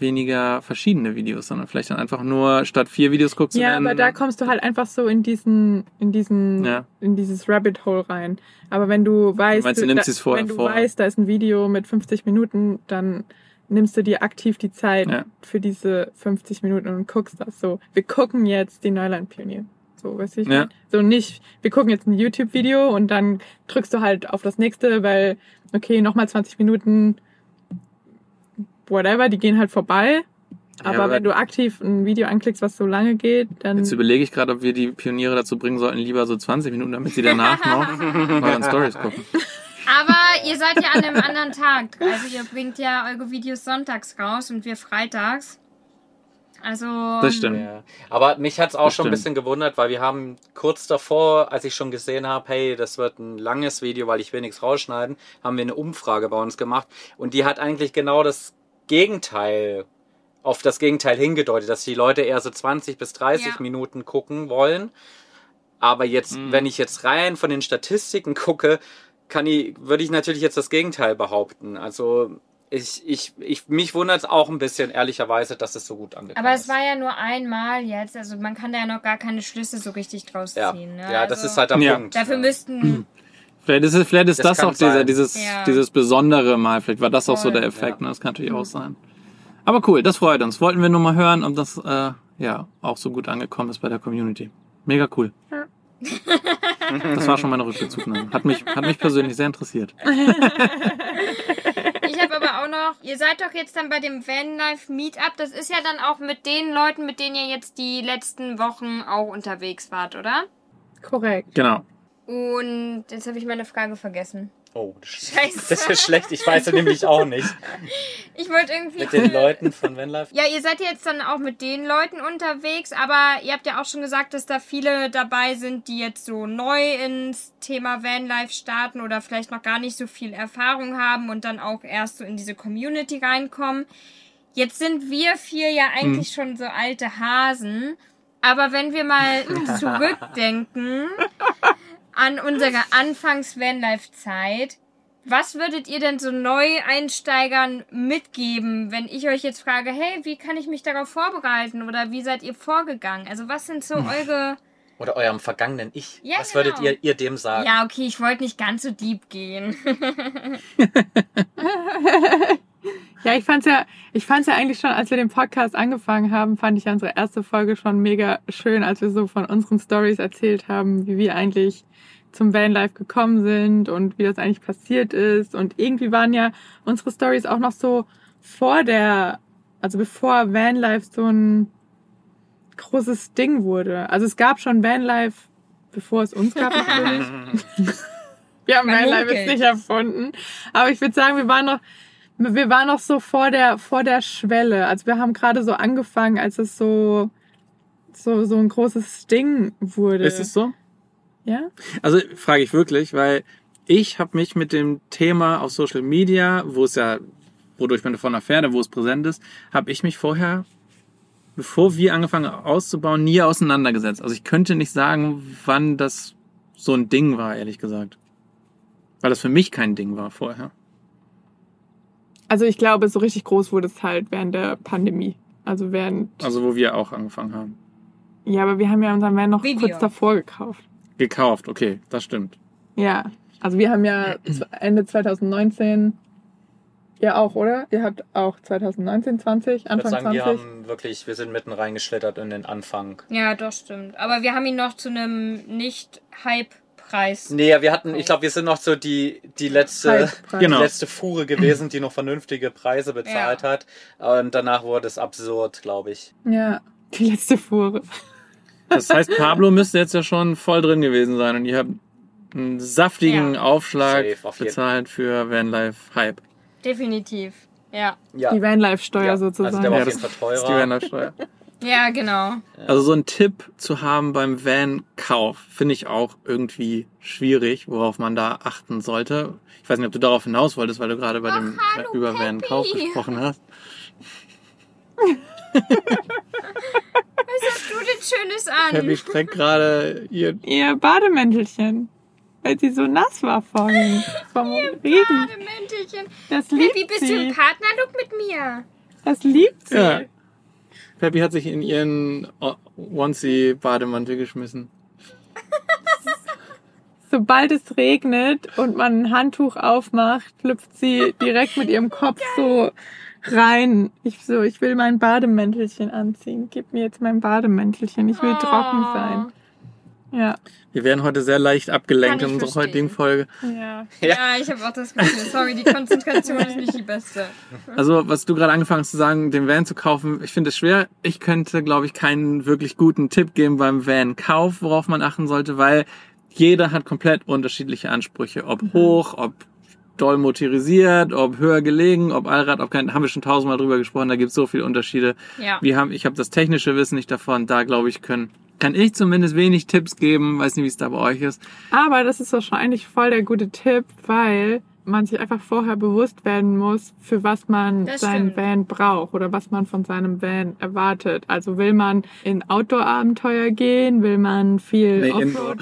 weniger verschiedene Videos, sondern vielleicht dann einfach nur statt vier Videos guckst du Ja, dann aber da kommst du halt einfach so in diesen, in diesen, Ja. in dieses Rabbit Hole rein. Aber wenn du weißt, meinst, du nimmst da, wenn du vor. weißt, da ist ein Video mit 50 Minuten, dann nimmst du dir aktiv die Zeit Ja. für diese 50 Minuten und guckst das so. Wir gucken jetzt die Neuland-Pionier. So, weißt du, ich Ja. So nicht, wir gucken jetzt ein YouTube-Video und dann drückst du halt auf das nächste, weil, okay, nochmal 20 Minuten, whatever, die gehen halt vorbei. Ja, Aber aber- wenn du aktiv ein Video anklickst, was so lange geht, dann. Jetzt überlege ich gerade, ob wir die Pioniere dazu bringen sollten, lieber so 20 Minuten, damit sie danach noch [laughs] euren Stories gucken. Aber ihr seid ja an einem anderen Tag. Also ihr bringt ja eure Videos sonntags raus und wir freitags. Also. Das stimmt. Ja. Aber mich hat's auch Das schon ein stimmt. bisschen gewundert, weil wir haben kurz davor, als ich schon gesehen habe, hey, das wird ein langes Video, weil ich will nichts rausschneiden, haben wir eine Umfrage bei uns gemacht und die hat eigentlich genau das Gegenteil auf das Gegenteil hingedeutet, dass die Leute eher so 20 bis 30 Ja. Minuten gucken wollen. Aber jetzt, Mhm. wenn ich jetzt rein von den Statistiken gucke, kann ich, würde ich natürlich jetzt das Gegenteil behaupten. Also ich, ich, ich mich wundert es auch ein bisschen, ehrlicherweise, dass es so gut angekommen Aber ist. es war ja nur einmal jetzt. Also man kann da ja noch gar keine Schlüsse so richtig draus Ja, ziehen. Ne? ja das also, ist halt der Ja. Punkt. Dafür Ja. müssten. [clears throat] Vielleicht ist, es, vielleicht ist Das das, auch dieser, dieses, Ja. dieses Besondere mal. Vielleicht war das auch so Voll. der Effekt. Ja. Ne? Das kann natürlich auch sein. Aber cool, das freut uns. Wollten wir nur mal hören, ob das äh, ja auch so gut angekommen ist bei der Community. Mega cool. Ja. Das war schon meine Rückbezugnahme. Hat mich, hat mich persönlich sehr interessiert. Ich habe aber auch noch. Ihr seid doch jetzt dann bei dem Vanlife Meetup. Das ist ja dann auch mit den Leuten, mit denen ihr jetzt die letzten Wochen auch unterwegs wart, oder? Korrekt. Genau. Und jetzt habe ich meine Frage vergessen. Oh, Scheiße. das ist [laughs] schlecht. Ich weiß es nämlich auch nicht. [laughs] Ich wollte irgendwie. Mit den [laughs] Leuten von Vanlife. Ja, ihr seid jetzt dann auch mit den Leuten unterwegs, aber ihr habt ja auch schon gesagt, dass da viele dabei sind, die jetzt so neu ins Thema Vanlife starten oder vielleicht noch gar nicht so viel Erfahrung haben und dann auch erst so in diese Community reinkommen. Jetzt sind wir vier ja eigentlich schon so alte Hasen, aber wenn wir mal zurückdenken an unsere Anfangs-Vanlife-Zeit, was würdet ihr denn so Neueinsteigern mitgeben, wenn ich euch jetzt frage, hey, wie kann ich mich darauf vorbereiten oder wie seid ihr vorgegangen? Also was sind so eure... Oder eurem vergangenen Ich. Ja, Was würdet genau. ihr, ihr dem sagen? Ja, okay, ich wollte nicht ganz so deep gehen. [laughs] Ja, ich fand's ja, ich fand's ja eigentlich schon, als wir den Podcast angefangen haben, fand ich ja unsere erste Folge schon mega schön, als wir so von unseren Stories erzählt haben, wie wir eigentlich zum Vanlife gekommen sind und wie das eigentlich passiert ist. Und irgendwie waren ja unsere Stories auch noch so vor der, also bevor Vanlife so ein großes Ding wurde. Also es gab schon Vanlife, bevor es uns gab natürlich. [laughs] Wir haben Man Vanlife jetzt nicht erfunden. Aber ich würde sagen, wir waren noch, wir waren noch so vor der, vor der Schwelle. Also wir haben gerade so angefangen, als es so, so, so ein großes Ding wurde. Ist es so? Ja? Also frage ich wirklich, weil ich habe mich mit dem Thema auf Social Media, wo es ja, wodurch man davon erfährt, wo es präsent ist, habe ich mich vorher, bevor wir angefangen auszubauen, nie auseinandergesetzt. Also ich könnte nicht sagen, wann das so ein Ding war, ehrlich gesagt. Weil das für mich kein Ding war vorher. Also ich glaube, so richtig groß wurde es halt während der Pandemie. Also während, Also wo wir auch angefangen haben. ja, aber wir haben ja unseren Van noch Video. kurz davor gekauft. Gekauft, okay, das stimmt. Ja. Also wir haben ja Ende 2019, ihr auch, oder? Ihr habt auch 2019, 20, Ich würde Anfang sagen, wir 20. haben wirklich, wir sind mitten reingeschlittert in den Anfang. ja, das stimmt. Aber wir haben ihn noch zu einem Nicht-Hype-Preis. Nee, wir hatten, ich glaube, wir sind noch so die, die letzte. Genau. die letzte Fuhre gewesen, die noch vernünftige Preise bezahlt Ja. hat. Und danach wurde es absurd, glaube ich. Ja, die letzte Fuhre. Das heißt, Pablo müsste jetzt ja schon voll drin gewesen sein und ihr habt einen saftigen Ja. Aufschlag Safe, auf bezahlt für Vanlife Hype. Definitiv. Ja. Ja. Die Vanlife-Steuer Ja, sozusagen. Also der war Ja, auf jeden das Fall ist die teurer. Vanlife-Steuer. Ja, genau. Also so ein Tipp zu haben beim Van-Kauf finde ich auch irgendwie schwierig, worauf man da achten sollte. Ich weiß nicht, ob du darauf hinaus wolltest, weil du gerade bei dem hallo, über Van-Kauf gesprochen hast. [laughs] Was hast du denn Schönes an? Happy streckt gerade ihr. Ihr Bademäntelchen. Weil sie so nass war vorhin. Vom Regen. Bademäntelchen. Das liebt Baby, bist du im sie. Partnerlook mit mir? Das liebt sie. Ja. Peppy hat sich in ihren O- Onesie-Bademantel geschmissen. Sobald es regnet und man ein Handtuch aufmacht, hüpft sie direkt mit ihrem Kopf so rein. Ich so, ich will mein Bademäntelchen anziehen. Gib mir jetzt mein Bademäntelchen. Ich will Oh. trocken sein. Ja. Wir werden heute sehr leicht abgelenkt in unserer verstehen. heutigen Folge. Ja. Ja. Ja, ich habe auch das Gefühl. Sorry, die Konzentration ist nicht die beste. Also, was du gerade angefangen hast zu sagen, den Van zu kaufen, ich finde es schwer. Ich könnte, glaube ich, keinen wirklich guten Tipp geben beim Van-Kauf, worauf man achten sollte, weil jeder hat komplett unterschiedliche Ansprüche. Ob hoch, ob doll motorisiert, ob höher gelegen, ob Allrad, ob kein, haben wir schon tausendmal drüber gesprochen, da gibt es so viele Unterschiede. Ja. Wir haben, ich habe das technische Wissen nicht davon, da glaube ich, können, kann ich zumindest wenig Tipps geben, weiß nicht, wie es da bei euch ist. Aber das ist wahrscheinlich voll der gute Tipp, weil man sich einfach vorher bewusst werden muss, für was man Das seinen stimmt. Van braucht oder was man von seinem Van erwartet. Also will man in Outdoor-Abenteuer gehen, will man viel Nee, Offroad,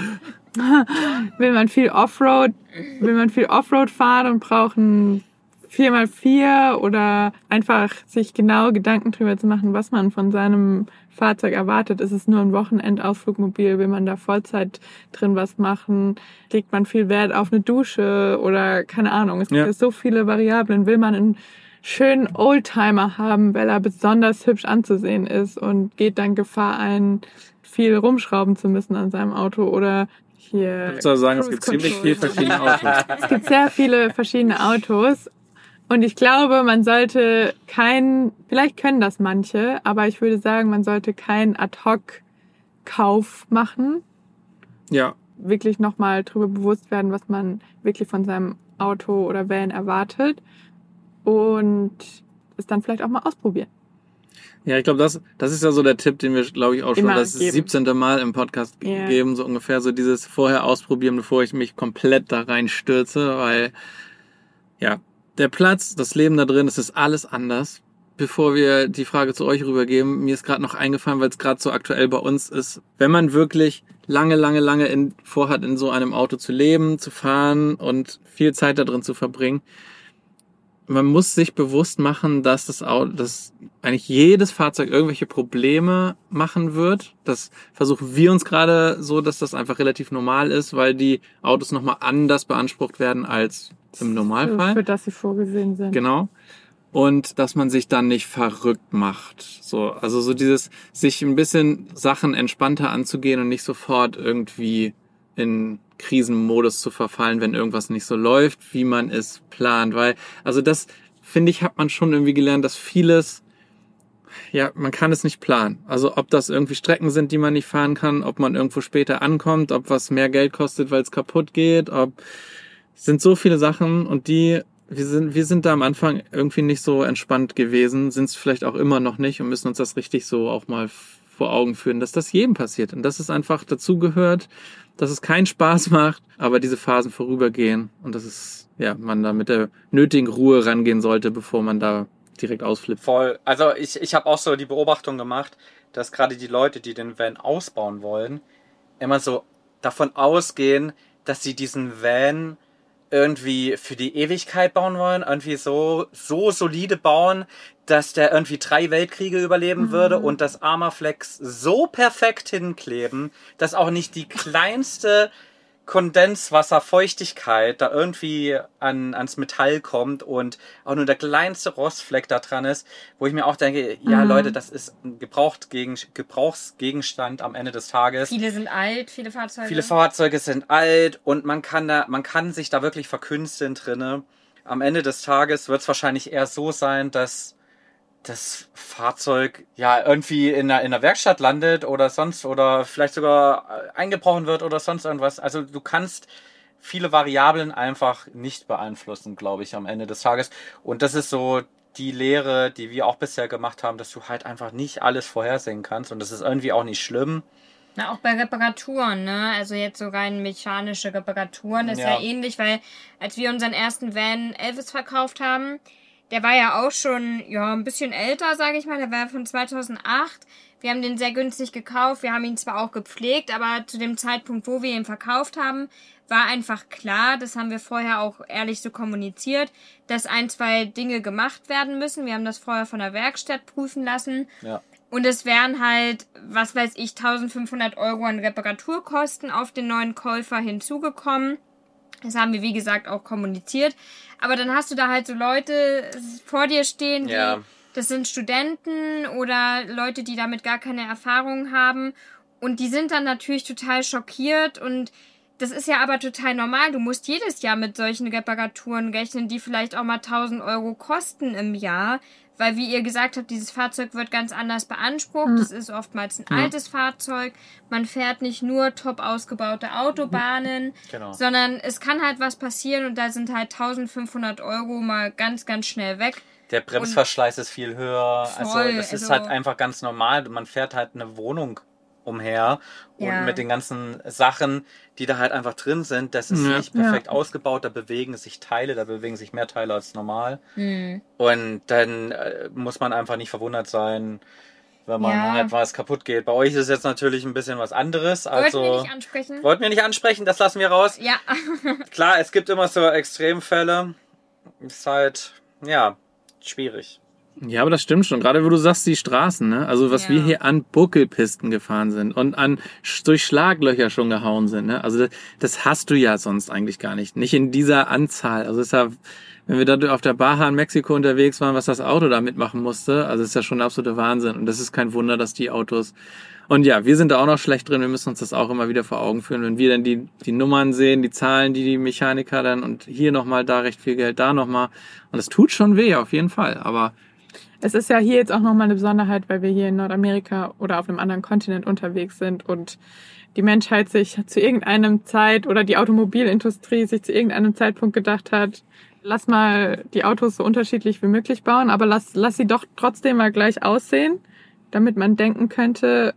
[laughs] will man viel Offroad, will man viel Offroad fahren und braucht ein 4x4 oder einfach sich genau Gedanken drüber zu machen, was man von seinem Fahrzeug erwartet. Ist es nur ein Wochenendausflugmobil? Will man da Vollzeit drin was machen? Legt man viel Wert auf eine Dusche oder keine Ahnung. Es gibt ja so viele Variablen. Will man einen schönen Oldtimer haben, weil er besonders hübsch anzusehen ist und geht dann Gefahr ein, viel rumschrauben zu müssen an seinem Auto oder hier. Ich soll sagen, es gibt Cruise ziemlich viel Control. verschiedene Autos. [laughs] Es gibt sehr viele verschiedene Autos. Und ich glaube, man sollte kein, vielleicht können das manche, aber ich würde sagen, man sollte keinen Ad-Hoc-Kauf machen. Ja, Wirklich nochmal drüber bewusst werden, was man wirklich von seinem Auto oder Van erwartet. Und es dann vielleicht auch mal ausprobieren. Ja, ich glaube, das, das ist ja so der Tipp, den wir, glaube ich, auch schon Immer das geben. 17. Mal im Podcast Ja. geben, so ungefähr so dieses vorher ausprobieren, bevor ich mich komplett da reinstürze, weil ja, der Platz, das Leben da drin, es ist alles anders. Bevor wir die Frage zu euch rübergeben, mir ist gerade noch eingefallen, weil es gerade so aktuell bei uns ist, wenn man wirklich lange, lange, lange in, vorhat, in so einem Auto zu leben, zu fahren und viel Zeit da drin zu verbringen, man muss sich bewusst machen, dass das Auto, dass eigentlich jedes Fahrzeug irgendwelche Probleme machen wird. Das versuchen wir uns gerade so, dass das einfach relativ normal ist, weil die Autos nochmal anders beansprucht werden als im Normalfall. Für das sie vorgesehen sind. Genau. Und dass man sich dann nicht verrückt macht. So, also so dieses, sich ein bisschen Sachen entspannter anzugehen und nicht sofort irgendwie in Krisenmodus zu verfallen, wenn irgendwas nicht so läuft, wie man es plant. Weil, also das, finde ich, hat man schon irgendwie gelernt, dass vieles, ja, man kann es nicht planen. Also ob das irgendwie Strecken sind, die man nicht fahren kann, ob man irgendwo später ankommt, ob was mehr Geld kostet, weil es kaputt geht, ob sind so viele Sachen und die, wir sind, wir sind da am Anfang irgendwie nicht so entspannt gewesen, sind es vielleicht auch immer noch nicht und müssen uns das richtig so auch mal vor Augen führen, dass das jedem passiert und dass es einfach dazugehört, dass es keinen Spaß [laughs] macht, aber diese Phasen vorübergehen und dass es, ja, man da mit der nötigen Ruhe rangehen sollte, bevor man da direkt ausflippt. Voll. Also ich, ich habe auch so die Beobachtung gemacht, dass gerade die Leute, die den Van ausbauen wollen, immer so davon ausgehen, dass sie diesen Van irgendwie für die Ewigkeit bauen wollen, irgendwie so, so solide bauen, dass der irgendwie drei Weltkriege überleben würde und das Armaflex so perfekt hinkleben, dass auch nicht die kleinste Kondenswasserfeuchtigkeit da irgendwie an, ans Metall kommt und auch nur der kleinste Rostfleck da dran ist, wo ich mir auch denke, ja Mhm. Leute, das ist ein Gebraucht gegen, Gebrauchsgegenstand am Ende des Tages. Viele sind alt, viele Fahrzeuge. Viele Fahrzeuge sind alt und man kann da, man kann sich da wirklich verkünsteln drinne. Am Ende des Tages wird es wahrscheinlich eher so sein, dass das Fahrzeug ja irgendwie in der, in der Werkstatt landet oder sonst oder vielleicht sogar äh, eingebrochen wird oder sonst irgendwas. Also du kannst viele Variablen einfach nicht beeinflussen, glaube ich, am Ende des Tages. Und das ist so die Lehre, die wir auch bisher gemacht haben, dass du halt einfach nicht alles vorhersehen kannst und das ist irgendwie auch nicht schlimm. Na, auch bei Reparaturen, ne? Also jetzt so rein mechanische Reparaturen ist ja. Ja. ähnlich, weil als wir unseren ersten Van Elvis verkauft haben, der war ja auch schon ja ein bisschen älter, sage ich mal. Der war von 2008. Wir haben den sehr günstig gekauft. Wir haben ihn zwar auch gepflegt, aber zu dem Zeitpunkt, wo wir ihn verkauft haben, war einfach klar, das haben wir vorher auch ehrlich so kommuniziert, dass ein, zwei Dinge gemacht werden müssen. Wir haben das vorher von der Werkstatt prüfen lassen. Ja. Und es wären halt, was weiß ich, 1500 Euro an Reparaturkosten auf den neuen Käufer hinzugekommen. Das haben wir, wie gesagt, auch kommuniziert. Aber dann hast du da halt so Leute vor dir stehen, die, Ja. das sind Studenten oder Leute, die damit gar keine Erfahrung haben. Und die sind dann natürlich total schockiert und das ist ja aber total normal. Du musst jedes Jahr mit solchen Reparaturen rechnen, die vielleicht auch mal 1000 Euro kosten im Jahr. Weil, wie ihr gesagt habt, dieses Fahrzeug wird ganz anders beansprucht. Es ist oftmals ein altes Fahrzeug. Man fährt nicht nur top ausgebaute Autobahnen, Genau. sondern es kann halt was passieren und da sind halt 1500 Euro mal ganz, ganz schnell weg. Der Bremsverschleiß ist viel höher. Voll, also das ist also- halt einfach ganz normal. Man fährt halt eine Wohnung umher und Ja. mit den ganzen Sachen, die da halt einfach drin sind, das ist Ja. nicht perfekt ausgebaut. Da bewegen sich Teile, da bewegen sich mehr Teile als normal. Hm. Und dann äh, muss man einfach nicht verwundert sein, wenn man Ja. halt was kaputt geht. Bei euch ist es jetzt natürlich ein bisschen was anderes. Wollten Also wir nicht ansprechen? wollten wir nicht ansprechen, das lassen wir raus. Ja, [laughs] Klar, es gibt immer so Extremfälle. Ist halt, ja, schwierig. Ja, aber das stimmt schon. Gerade wo du sagst, die Straßen, ne? Also was Ja. wir hier an Buckelpisten gefahren sind und an durch Schlaglöcher schon gehauen sind, ne? Also das, das hast du ja sonst eigentlich gar nicht. Nicht in dieser Anzahl. Also es ist ja, wenn wir da auf der Baja in Mexiko unterwegs waren, was das Auto da mitmachen musste, also es ist ja schon der absolute Wahnsinn. Und das ist kein Wunder, dass die Autos und ja, wir sind da auch noch schlecht drin. Wir müssen uns das auch immer wieder vor Augen führen. Wenn wir dann die, die Nummern sehen, die Zahlen, die die Mechaniker dann und hier nochmal, da recht viel Geld, da nochmal. Und es tut schon weh, auf jeden Fall. Aber Es ist ja hier jetzt auch nochmal eine Besonderheit, weil wir hier in Nordamerika oder auf einem anderen Kontinent unterwegs sind und die Menschheit sich zu irgendeinem Zeit oder die Automobilindustrie sich zu irgendeinem Zeitpunkt gedacht hat, lass mal die Autos so unterschiedlich wie möglich bauen, aber lass, lass sie doch trotzdem mal gleich aussehen, damit man denken könnte,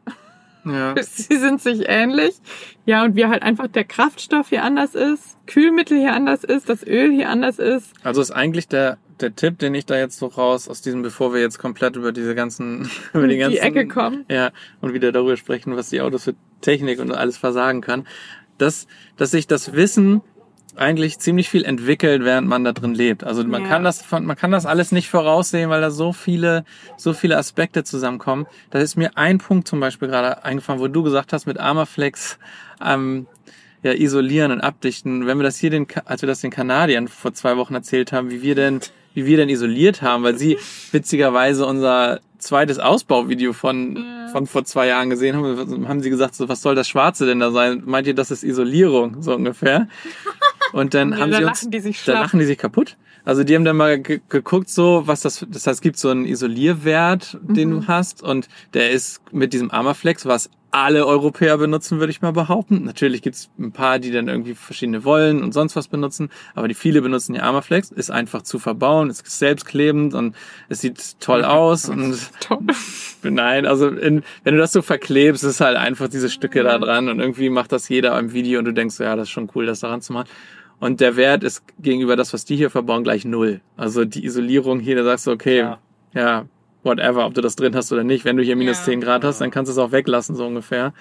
ja. [laughs] sie sind sich ähnlich. Ja, und wie halt einfach der Kraftstoff hier anders ist, Kühlmittel hier anders ist, das Öl hier anders ist. Also ist eigentlich der, der Tipp, den ich da jetzt so raus aus diesem, bevor wir jetzt komplett über diese ganzen, [laughs] über die Die ganzen, Ecke kommen. Ja, und wieder darüber sprechen, was die Autos für Technik und alles versagen kann, dass, dass sich das Wissen eigentlich ziemlich viel entwickelt, während man da drin lebt. Also man Ja. kann das von, man kann das alles nicht voraussehen, weil da so viele, so viele Aspekte zusammenkommen. Da ist mir ein Punkt zum Beispiel gerade eingefallen, wo du gesagt hast, mit Armaflex, ähm, ja, isolieren und abdichten. Wenn wir das hier den, als wir das den Kanadiern vor zwei Wochen erzählt haben, wie wir denn, wie wir denn isoliert haben, weil sie [laughs] witzigerweise unser zweites Ausbauvideo von, von vor zwei Jahren gesehen haben, haben sie gesagt, so, was soll das Schwarze denn da sein? Meint ihr, das ist Isolierung, so ungefähr? [laughs] Und dann Ja, haben da sie uns, lachen die sich da schlapp. lachen die sich kaputt. Also die haben dann mal ge geguckt, so was das, das heißt, es gibt so einen Isolierwert, den Mhm. du hast, und der ist mit diesem Armaflex, was alle Europäer benutzen, würde ich mal behaupten. Natürlich gibt's ein paar, die dann irgendwie verschiedene wollen und sonst was benutzen, aber die viele benutzen die Armaflex, ist einfach zu verbauen, ist selbstklebend und es sieht toll aus und Toll. [laughs] Nein, also in, wenn du das so verklebst, ist halt einfach diese Stücke da dran und irgendwie macht das jeder im Video und du denkst, ja, das ist schon cool, das daran zu machen. Und der Wert ist gegenüber das, was die hier verbauen, gleich null. Also die Isolierung hier, da sagst du, okay, ja, Ja. Whatever, ob du das drin hast oder nicht. Wenn du hier minus Ja. 10 Grad hast, dann kannst du es auch weglassen, so ungefähr.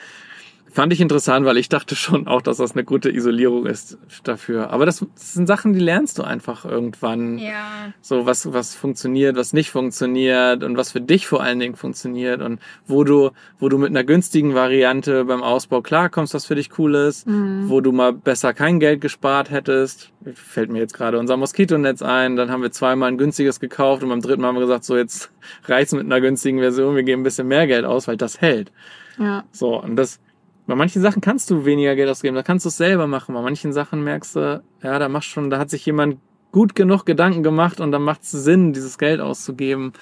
Fand ich interessant, weil ich dachte schon auch, dass das eine gute Isolierung ist dafür. Aber das, das sind Sachen, die lernst du einfach irgendwann. ja. So, was, was funktioniert, was nicht funktioniert und was für dich vor allen Dingen funktioniert und wo du, wo du mit einer günstigen Variante beim Ausbau klarkommst, was für dich cool ist, wo du mal besser kein Geld gespart hättest. Fällt mir jetzt gerade unser Moskitonetz ein, dann haben wir zweimal ein günstiges gekauft und beim dritten Mal haben wir gesagt, so jetzt reicht's mit einer günstigen Version, wir geben ein bisschen mehr Geld aus, weil das hält. Ja. So, und das, bei manchen Sachen kannst du weniger Geld ausgeben, da kannst du es selber machen. Bei manchen Sachen merkst du, ja, da macht schon, da hat sich jemand gut genug Gedanken gemacht und dann macht es Sinn, dieses Geld auszugeben,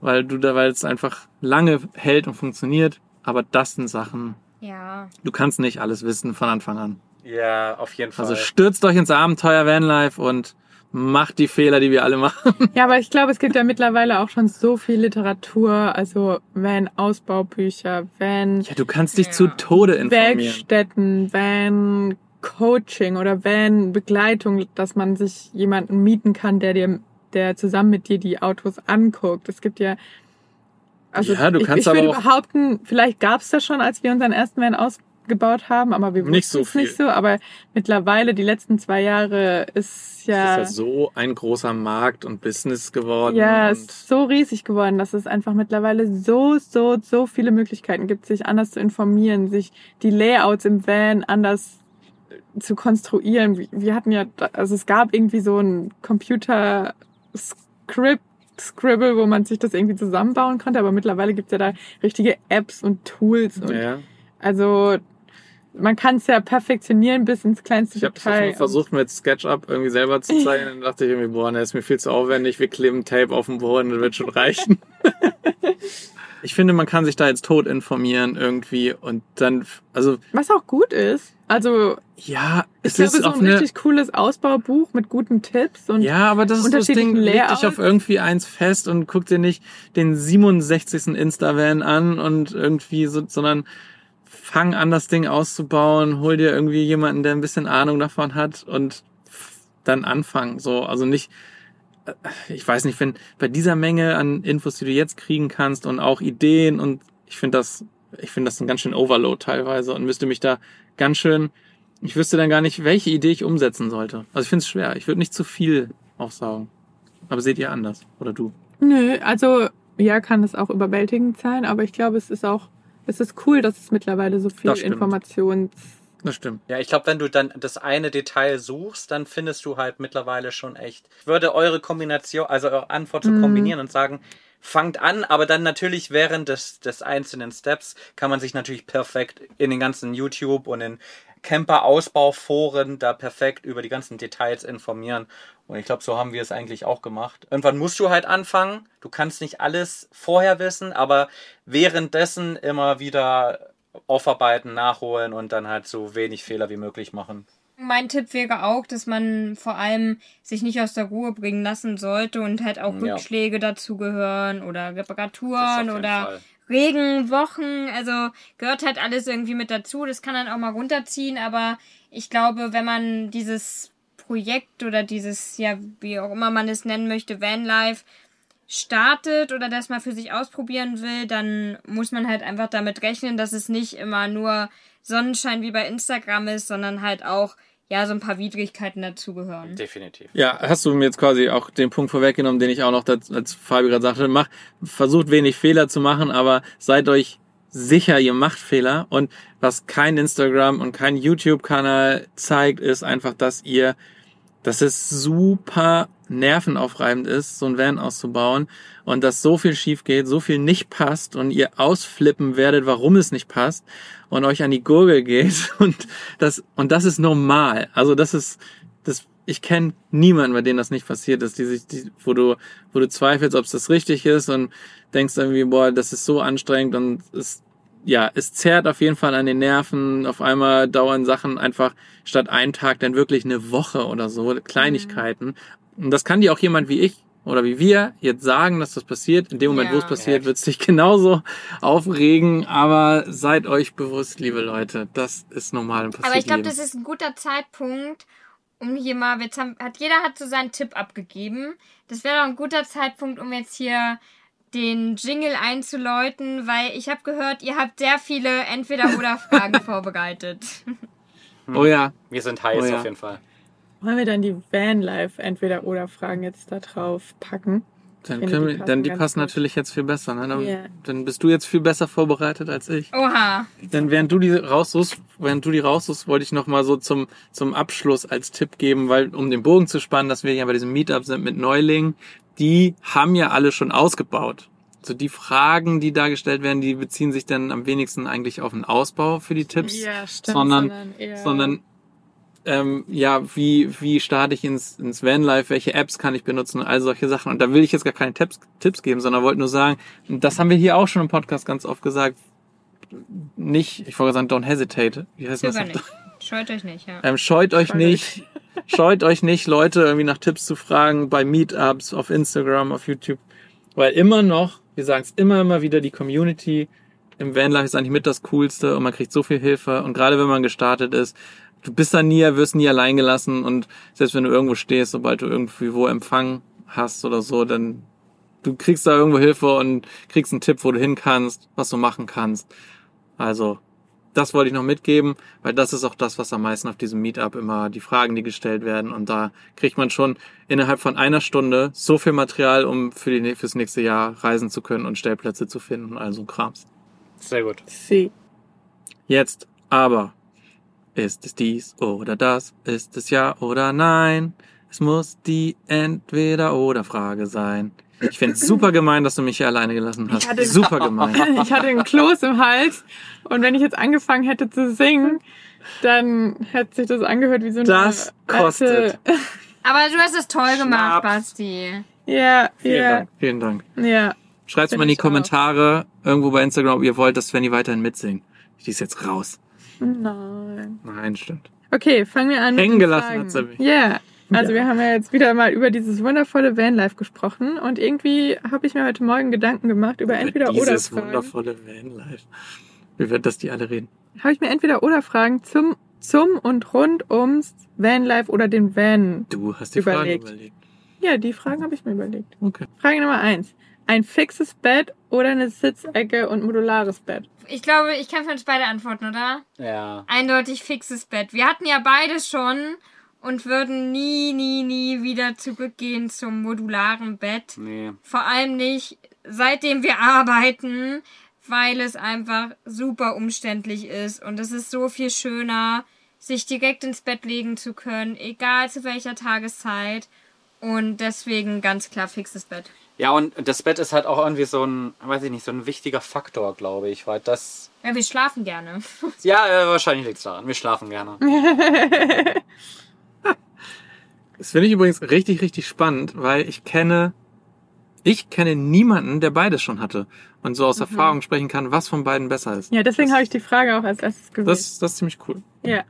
weil du da, weil es einfach lange hält und funktioniert. Aber das sind Sachen, Ja. du kannst nicht alles wissen von Anfang an. Ja, auf jeden Fall. Also stürzt euch ins Abenteuer Vanlife und macht die Fehler, die wir alle machen. Ja, aber ich glaube, es gibt ja mittlerweile auch schon so viel Literatur, also Van-Ausbaubücher, Van Ja, du kannst dich Ja. zu Tode informieren. Werkstätten, Van-Coaching oder Van-Begleitung, dass man sich jemanden mieten kann, der dir der zusammen mit dir die Autos anguckt. Es gibt ja also Ja, du ich, kannst ich aber würde behaupten, vielleicht gab es das schon, als wir unseren ersten Van ausgebaut haben, aber wir Nicht wussten so es nicht so. Aber mittlerweile, die letzten zwei Jahre, ist ja, Das ist ja so ein großer Markt und Business geworden. ja, es ist so riesig geworden, dass es einfach mittlerweile so, so, so viele Möglichkeiten gibt, sich anders zu informieren, sich die Layouts im Van anders zu konstruieren. Wir- Wir hatten ja, also es gab irgendwie so ein Computer-Script, Scribble, wo man sich das irgendwie zusammenbauen konnte, aber mittlerweile gibt's ja da richtige Apps und Tools. Und ja. Also man kann es ja perfektionieren bis ins kleinste Ich habe das Detail. mal versucht mit SketchUp irgendwie selber zu zeichnen. Dann dachte ich irgendwie, boah, ne, ist mir viel zu aufwendig. Wir kleben Tape auf den Boden, das wird schon reichen. [laughs] ich finde, man kann sich da jetzt tot informieren irgendwie und dann, also Was auch gut ist. Also ja, ich es glaube, ist so ein richtig cooles Ausbaubuch mit guten Tipps und ja, aber das ist das Ding, leg dich auf irgendwie eins fest und guck dir nicht den 67. Insta-Van an und irgendwie so, sondern fang an, das Ding auszubauen, hol dir irgendwie jemanden, der ein bisschen Ahnung davon hat und dann anfangen. So, also nicht, äh, ich weiß nicht, wenn bei dieser Menge an Infos, die du jetzt kriegen kannst und auch Ideen und ich finde das, ich finde das ein ganz schön Overload teilweise und müsste mich da ganz schön, ich wüsste dann gar nicht, welche Idee ich umsetzen sollte. Also ich finde es schwer. Ich würde nicht zu viel aufsaugen. Aber seht ihr anders? Oder du? Nö, also ja, kann es auch überwältigend sein, aber ich glaube, es ist auch, es ist cool, dass es mittlerweile so viel. Informations. Das stimmt. Ja, ich glaube, wenn du dann das eine Detail suchst, dann findest du halt mittlerweile schon echt. Ich würde eure Kombination, also eure Antwort so Mhm. kombinieren und sagen, fangt an, aber dann natürlich während des, des einzelnen Steps kann man sich natürlich perfekt in den ganzen YouTube und in Camper-Ausbauforen da perfekt über die ganzen Details informieren. Und ich glaube, so haben wir es eigentlich auch gemacht. Irgendwann musst du halt anfangen. Du kannst nicht alles vorher wissen, aber währenddessen immer wieder aufarbeiten, nachholen und dann halt so wenig Fehler wie möglich machen. Mein Tipp wäre auch, dass man vor allem sich nicht aus der Ruhe bringen lassen sollte und halt auch Ja. Rückschläge dazugehören oder Reparaturen oder Fall. Regenwochen. Also gehört halt alles irgendwie mit dazu. Das kann dann auch mal runterziehen, aber ich glaube, wenn man dieses Projekt oder dieses, ja, wie auch immer man es nennen möchte, Vanlife startet oder das mal für sich ausprobieren will, dann muss man halt einfach damit rechnen, dass es nicht immer nur Sonnenschein wie bei Instagram ist, sondern halt auch, ja, so ein paar Widrigkeiten dazugehören. Definitiv. Ja, hast du mir jetzt quasi auch den Punkt vorweggenommen, den ich auch noch, das, als Fabi gerade sagte, mach, versucht wenig Fehler zu machen, aber seid euch sicher, ihr macht Fehler. Und was kein Instagram und kein YouTube-Kanal zeigt, ist einfach, dass ihr, dass es super nervenaufreibend ist, so ein Van auszubauen und dass so viel schief geht, so viel nicht passt und ihr ausflippen werdet, warum es nicht passt und euch an die Gurgel geht [laughs] und das und das ist normal. Also das ist das ich kenne niemanden, bei dem das nicht passiert ist, die sich die, wo du wo du zweifelst, ob es das richtig ist und denkst irgendwie, boah, das ist so anstrengend und es ja, es zerrt auf jeden Fall an den Nerven. Auf einmal dauern Sachen einfach statt einen Tag dann wirklich eine Woche oder so, Kleinigkeiten. Und das kann dir auch jemand wie ich oder wie wir jetzt sagen, dass das passiert. In dem Moment, wo es Ja. passiert, Ja. wird es dich [laughs] genauso aufregen. Aber seid euch bewusst, liebe Leute, das ist normal und passiert Aber ich glaube, das ist ein guter Zeitpunkt, um hier mal, jetzt haben, hat jeder hat so seinen Tipp abgegeben. Das wäre doch ein guter Zeitpunkt, um jetzt hier den Jingle einzuläuten, weil ich habe gehört, ihr habt sehr viele Entweder-Oder-Fragen [laughs] vorbereitet. Oh ja, Wir sind heiß Oh ja. auf jeden Fall. Wollen wir dann die Vanlife entweder oder Fragen jetzt da drauf packen? dann, können die wir, passen dann die passen gut. natürlich jetzt viel besser. Ne? Dann, Ja. dann bist du jetzt viel besser vorbereitet als ich. Oha. Dann während du die raussuchst, während du die raussuchst, wollte ich noch mal so zum zum Abschluss als Tipp geben, weil um den Bogen zu spannen, dass wir ja bei diesem Meetup sind mit Neulingen, die haben ja alle schon ausgebaut. So die Fragen, die da gestellt werden, die beziehen sich dann am wenigsten eigentlich auf den Ausbau für die Tipps, Ja, stimmt. sondern eher- sondern ähm, ja, wie, wie starte ich ins, ins Vanlife, welche Apps kann ich benutzen und all solche Sachen. Und da will ich jetzt gar keine Tipps, Tipps geben, sondern wollte nur sagen, das haben wir hier auch schon im Podcast ganz oft gesagt, nicht, ich wollte sagen, don't hesitate. Wie heißt das? Nicht. Scheut euch nicht, ja. Ähm, scheut euch Scheut nicht, [laughs] scheut euch nicht, Leute irgendwie nach Tipps zu fragen bei Meetups, auf Instagram, auf YouTube. Weil immer noch, wir sagen es immer, immer wieder, die Community im Vanlife ist eigentlich mit das Coolste und man kriegt so viel Hilfe. Und gerade wenn man gestartet ist, du bist da nie, wirst nie allein gelassen und selbst wenn du irgendwo stehst, sobald du irgendwie wo Empfang hast oder so, dann du kriegst da irgendwo Hilfe und kriegst einen Tipp, wo du hin kannst, was du machen kannst. Also, das wollte ich noch mitgeben, weil das ist auch das, was am meisten auf diesem Meetup immer die Fragen, die gestellt werden. Und da kriegt man schon innerhalb von einer Stunde so viel Material, um für die, fürs nächste Jahr reisen zu können und Stellplätze zu finden. Also Krams. Sehr gut. Sie. Jetzt aber. Ist es dies oder das? Ist es ja oder nein? Es muss die Entweder-oder-Frage sein. Ich finde [laughs] super gemein, dass du mich hier alleine gelassen hast. hatte- Super [laughs] gemein. Ich hatte einen Kloß im Hals und wenn ich jetzt angefangen hätte zu singen, dann hätte sich das angehört wie so eine Das kostet. [laughs] Aber du hast es toll gemacht, Schnaps. Basti. Ja, Vielen ja, Dank. Vielen Dank. ja. Schreibt mal in die ich auch. Kommentare irgendwo bei Instagram, ob ihr wollt, dass Svenny weiterhin mitsingt. Die ist jetzt raus. Nein. Nein, stimmt. Okay, fangen wir an. mit Hängen gelassen hat sie mich. Ja. Also Ja. wir haben ja jetzt wieder mal über dieses wundervolle Vanlife gesprochen und irgendwie habe ich mir heute Morgen Gedanken gemacht über entweder oder Dieses wundervolle Vanlife. Wie wird das die alle reden? Habe ich mir entweder oder Fragen zum zum und rund ums Vanlife oder den Van. Du hast die Überlegt. Fragen überlegt. Ja, die Fragen habe ich mir überlegt. Okay. Frage Nummer eins: Ein fixes Bett oder eine Sitzecke und modulares Bett? Ich glaube, ich kann für uns beide antworten, oder? Ja. Eindeutig fixes Bett. Wir hatten ja beide schon und würden nie, nie, nie wieder zurückgehen zum modularen Bett. Nee. Vor allem nicht, seitdem wir arbeiten, weil es einfach super umständlich ist und es ist so viel schöner, sich direkt ins Bett legen zu können, egal zu welcher Tageszeit. Und deswegen ganz klar fixes Bett. Ja, und das Bett ist halt auch irgendwie so ein, weiß ich nicht, so ein wichtiger Faktor, glaube ich, weil das. Ja, wir schlafen gerne. [laughs] Ja, äh, wahrscheinlich liegt es daran. Wir schlafen gerne. [laughs] Das finde ich übrigens richtig, richtig spannend, weil ich kenne, ich kenne niemanden, der beides schon hatte und so aus Erfahrung sprechen kann, was von beiden besser ist. Ja, deswegen habe ich die Frage auch als erstes gewählt. Das, das ist ziemlich cool. Ja.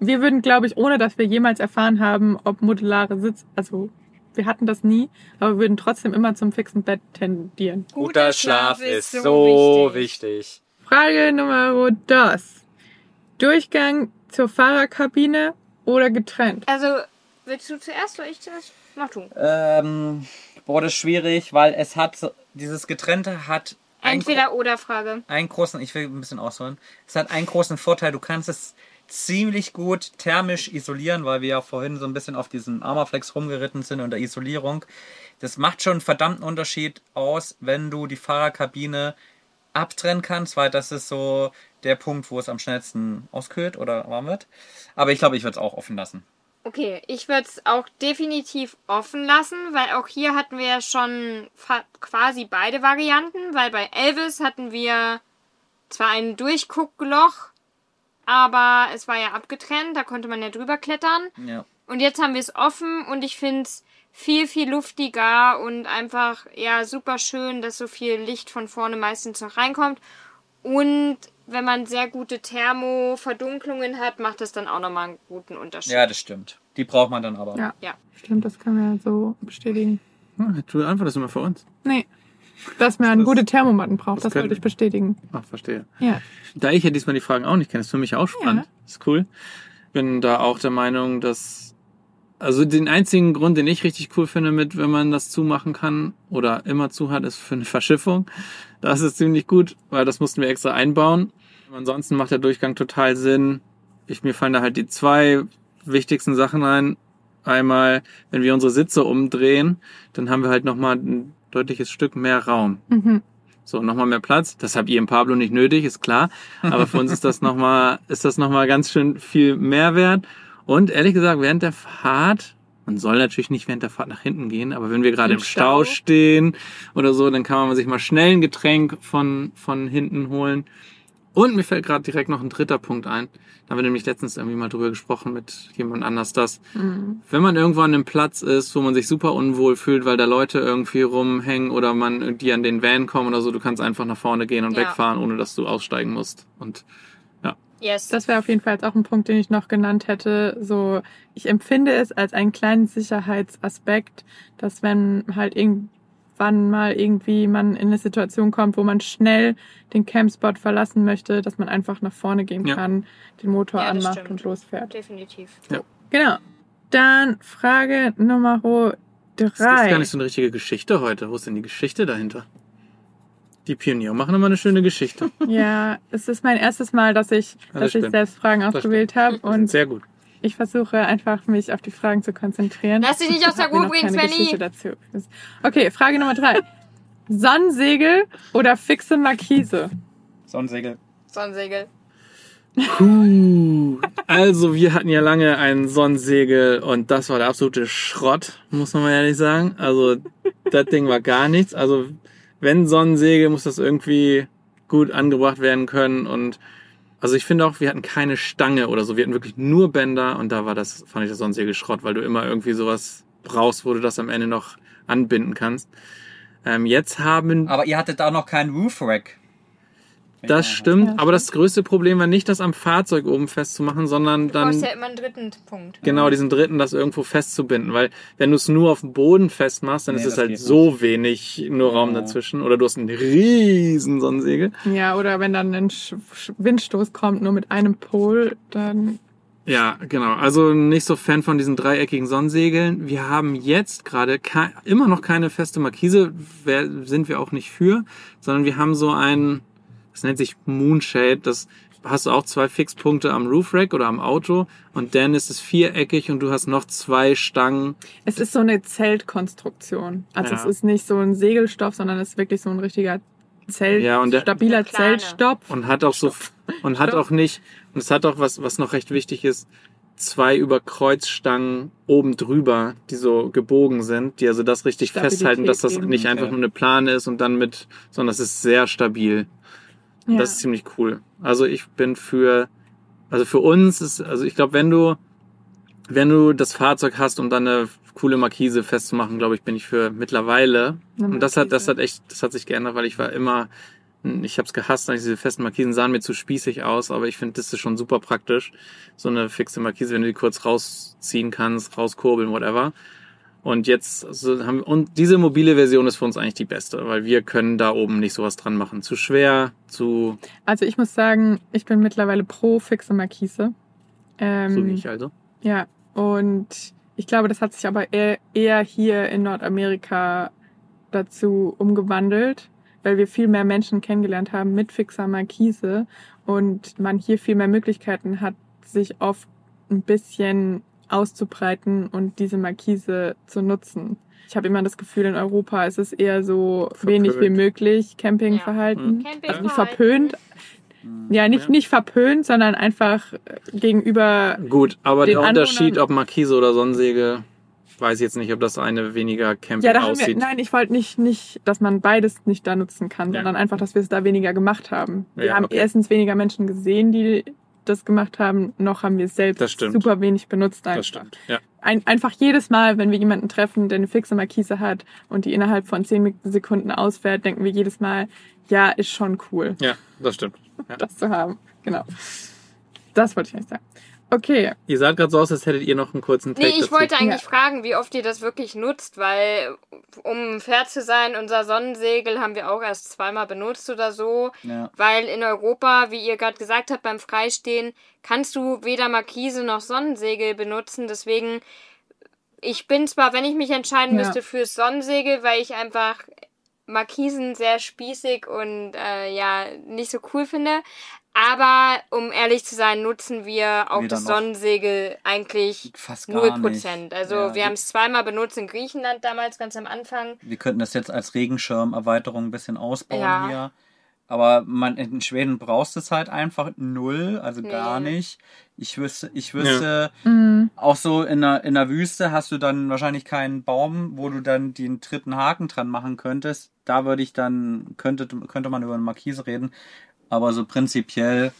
Wir würden, glaube ich, ohne dass wir jemals erfahren haben, ob modulare Sitz, also wir hatten das nie, aber wir würden trotzdem immer zum fixen Bett tendieren. Guter Schlaf ist so wichtig. Frage Nummer dos. Durchgang zur Fahrerkabine oder getrennt? Also, willst du zuerst oder ich zuerst? Mach du. Ähm, boah, das ist schwierig, weil es hat, so- dieses Getrennte hat Entweder oder Frage. einen großen, ich will ein bisschen ausholen, es hat einen großen Vorteil, du kannst es ziemlich gut thermisch isolieren, weil wir ja vorhin so ein bisschen auf diesen Armaflex rumgeritten sind und der Isolierung. Das macht schon einen verdammten Unterschied aus, wenn du die Fahrerkabine abtrennen kannst, weil das ist so der Punkt, wo es am schnellsten auskühlt oder warm wird. Aber ich glaube, ich würde es auch offen lassen. Okay, ich würde es auch definitiv offen lassen, weil auch hier hatten wir ja schon quasi beide Varianten, weil bei Elvis hatten wir zwar ein Durchguckloch, aber es war ja abgetrennt, da konnte man ja drüber klettern. Ja. Und jetzt haben wir es offen und ich finde es viel, viel luftiger und einfach ja super schön, dass so viel Licht von vorne meistens noch reinkommt. Und wenn man sehr gute Thermoverdunklungen hat, macht das dann auch nochmal einen guten Unterschied. ja, das stimmt. Die braucht man dann aber. Ja. Ja. Stimmt, das können wir so bestätigen. Hm, Du antwortest immer für uns. Nee. Dass man gute Thermomatten braucht, das, das wollte ich bestätigen. Ach, verstehe. Ja. Da ich ja diesmal die Fragen auch nicht kenne, ist für mich auch spannend. Ist cool. Bin da auch der Meinung, dass also den einzigen Grund, den ich richtig cool finde, mit wenn man das zumachen kann oder immer zu hat, ist für eine Verschiffung. Das ist ziemlich gut, weil das mussten wir extra einbauen. Ansonsten macht der Durchgang total Sinn. Ich, mir fallen da halt die zwei wichtigsten Sachen ein. Einmal, wenn wir unsere Sitze umdrehen, dann haben wir halt nochmal deutliches Stück mehr Raum. Mhm. So, nochmal mehr Platz. Das habt ihr im Pablo nicht nötig, ist klar. Aber für uns ist das [laughs] nochmal, ist das nochmal ganz schön viel Mehrwert. Und ehrlich gesagt, während der Fahrt, man soll natürlich nicht während der Fahrt nach hinten gehen, aber wenn wir gerade Im im Stau Stau. stehen oder so, dann kann man sich mal schnell ein Getränk von, von hinten holen. Und mir fällt gerade direkt noch ein dritter Punkt ein. Da haben wir nämlich letztens irgendwie mal drüber gesprochen mit jemand anders, dass Mhm. wenn man irgendwo an einem Platz ist, wo man sich super unwohl fühlt, weil da Leute irgendwie rumhängen oder man die an den Van kommen oder so, du kannst einfach nach vorne gehen und Ja. wegfahren, ohne dass du aussteigen musst. Und Yes. Das wäre auf jeden Fall jetzt auch ein Punkt, den ich noch genannt hätte. So, ich empfinde es als einen kleinen Sicherheitsaspekt, dass wenn halt irgendwann mal irgendwie man in eine Situation kommt, wo man schnell den Campspot verlassen möchte, dass man einfach nach vorne gehen Ja. kann, den Motor Ja, anmacht stimmt. und losfährt. Definitiv. Genau. Dann Frage Nummer Das ist drei. gar nicht so eine richtige Geschichte heute. Wo ist denn die Geschichte dahinter? Die Pioniere machen immer eine schöne Geschichte. Ja, es ist mein erstes Mal, dass ich, das dass ich selbst Fragen ausgewählt habe und Sehr gut. Ich versuche einfach mich auf die Fragen zu konzentrieren. Lass dich nicht aus der Ruhe bringen, Svenny. Dazu. Okay, Frage Nummer drei. Sonnensegel oder fixe Markise? Sonnensegel. Sonnensegel. Puh. Also, wir hatten ja lange ein Sonnensegel und das war der absolute Schrott, muss man mal ehrlich sagen. Also, das Ding war gar nichts. Also, wenn Sonnensegel, muss das irgendwie gut angebracht werden können und also ich finde auch, wir hatten keine Stange oder so. Wir hatten wirklich nur Bänder und da war das, fand ich das Sonnensegel Schrott, weil du immer irgendwie sowas brauchst, wo du das am Ende noch anbinden kannst. Ähm, jetzt haben Aber ihr hattet auch noch keinen Roof Rack. Das stimmt, Ja, aber das größte Problem war nicht, das am Fahrzeug oben festzumachen, sondern Du dann brauchst ja immer einen dritten Punkt. genau diesen dritten, das irgendwo festzubinden, weil wenn du es nur auf dem Boden festmachst, dann Nee, ist es halt so wenig nur Raum Ja. dazwischen oder du hast einen riesen Sonnensegel. Ja, oder wenn dann ein Sch Sch- Windstoß kommt, nur mit einem Pol, dann Ja, genau. Also nicht so Fan von diesen dreieckigen Sonnensegeln. Wir haben jetzt gerade immer noch keine feste Markise, wer, sind wir auch nicht für, sondern wir haben so ein, das nennt sich Moonshade, das hast du auch zwei Fixpunkte am Roofrack oder am Auto und dann ist es viereckig und du hast noch zwei Stangen. es ist so eine Zeltkonstruktion. Also Ja. es ist nicht so ein Segelstoff, sondern es ist wirklich so ein richtiger Zelt, Ja, und der- stabiler. Zeltstoff. und hat auch so und hat auch nicht und es hat auch was was noch recht wichtig ist zwei Überkreuzstangen oben drüber, die so gebogen sind, die also das richtig Stabilität festhalten, dass das nicht einfach nur eine Plane ist und dann mit, sondern das ist sehr stabil. Ja. Das ist ziemlich cool. Also ich bin für, also für uns ist, also ich glaube, wenn du, wenn du das Fahrzeug hast, um dann eine coole Markise festzumachen, glaube ich, bin ich für mittlerweile. Und das hat, das hat echt, das hat sich geändert, weil ich war immer, ich habe es gehasst, eigentlich diese festen Markisen sahen mir zu spießig aus, aber ich finde, das ist schon super praktisch. So eine fixe Markise, wenn du die kurz rausziehen kannst, rauskurbeln, whatever. Und jetzt so haben und diese mobile Version ist für uns eigentlich die beste, weil wir können da oben nicht sowas dran machen. Zu schwer, zu Also ich muss sagen, ich bin mittlerweile pro fixe Markise. Ähm, so wie ich also. Ja, und ich glaube, das hat sich aber eher, eher hier in Nordamerika dazu umgewandelt, weil wir viel mehr Menschen kennengelernt haben mit fixer Markise und man hier viel mehr Möglichkeiten hat, sich oft ein bisschen auszubreiten und diese Markise zu nutzen. Ich habe immer das Gefühl, in Europa ist es eher so wenig wie Verpönt. möglich Campingverhalten. Ja. Campingverhalten. Also nicht verpönt, Hm. ja, nicht, nicht verpönt, sondern einfach gegenüber Gut, aber Den der Unterschied, ob Markise oder Sonnensegel, weiß ich jetzt nicht, ob das eine weniger Camping Ja, da haben wir, aussieht. nein, ich wollte nicht, nicht, dass man beides nicht da nutzen kann, Ja. sondern einfach, dass wir es da weniger gemacht haben. Wir Ja, haben okay. erstens weniger Menschen gesehen, die das gemacht haben, noch haben wir es selbst Das stimmt. super wenig benutzt einfach. das stimmt. Ja. Ein, einfach jedes Mal, wenn wir jemanden treffen, der eine fixe Markise hat und die innerhalb von zehn Sekunden ausfährt, denken wir jedes Mal, ja, ist schon cool, ja, das stimmt. Ja. das zu haben. Genau. Das wollte ich nicht sagen. Okay, Ihr seid gerade so aus, als hättet ihr noch einen kurzen Take Nee, ich dazu. wollte eigentlich Ja. fragen, wie oft ihr das wirklich nutzt, weil, um fair zu sein, unser Sonnensegel haben wir auch erst zweimal benutzt oder so. Ja. Weil in Europa, wie ihr gerade gesagt habt, beim Freistehen, kannst du weder Markise noch Sonnensegel benutzen. Deswegen, ich bin zwar, wenn ich mich entscheiden Ja. müsste, fürs Sonnensegel, weil ich einfach Markisen sehr spießig und äh, ja, nicht so cool finde. Aber um ehrlich zu sein, nutzen wir auch Weder das. Sonnensegel eigentlich Fast null gar Prozent. nicht. Also Ja, wir haben es zweimal benutzt in Griechenland damals ganz am Anfang. Wir könnten das jetzt als Regenschirmerweiterung ein bisschen ausbauen Ja. hier. Aber man, in Schweden brauchst du es halt einfach null, also gar Nee. nicht. Ich wüsste, ich wüsste, mm, auch so in der, in der Wüste hast du dann wahrscheinlich keinen Baum, wo du dann den dritten Haken dran machen könntest. Da würde ich dann, könnte, könnte man über eine Markise reden. Aber so prinzipiell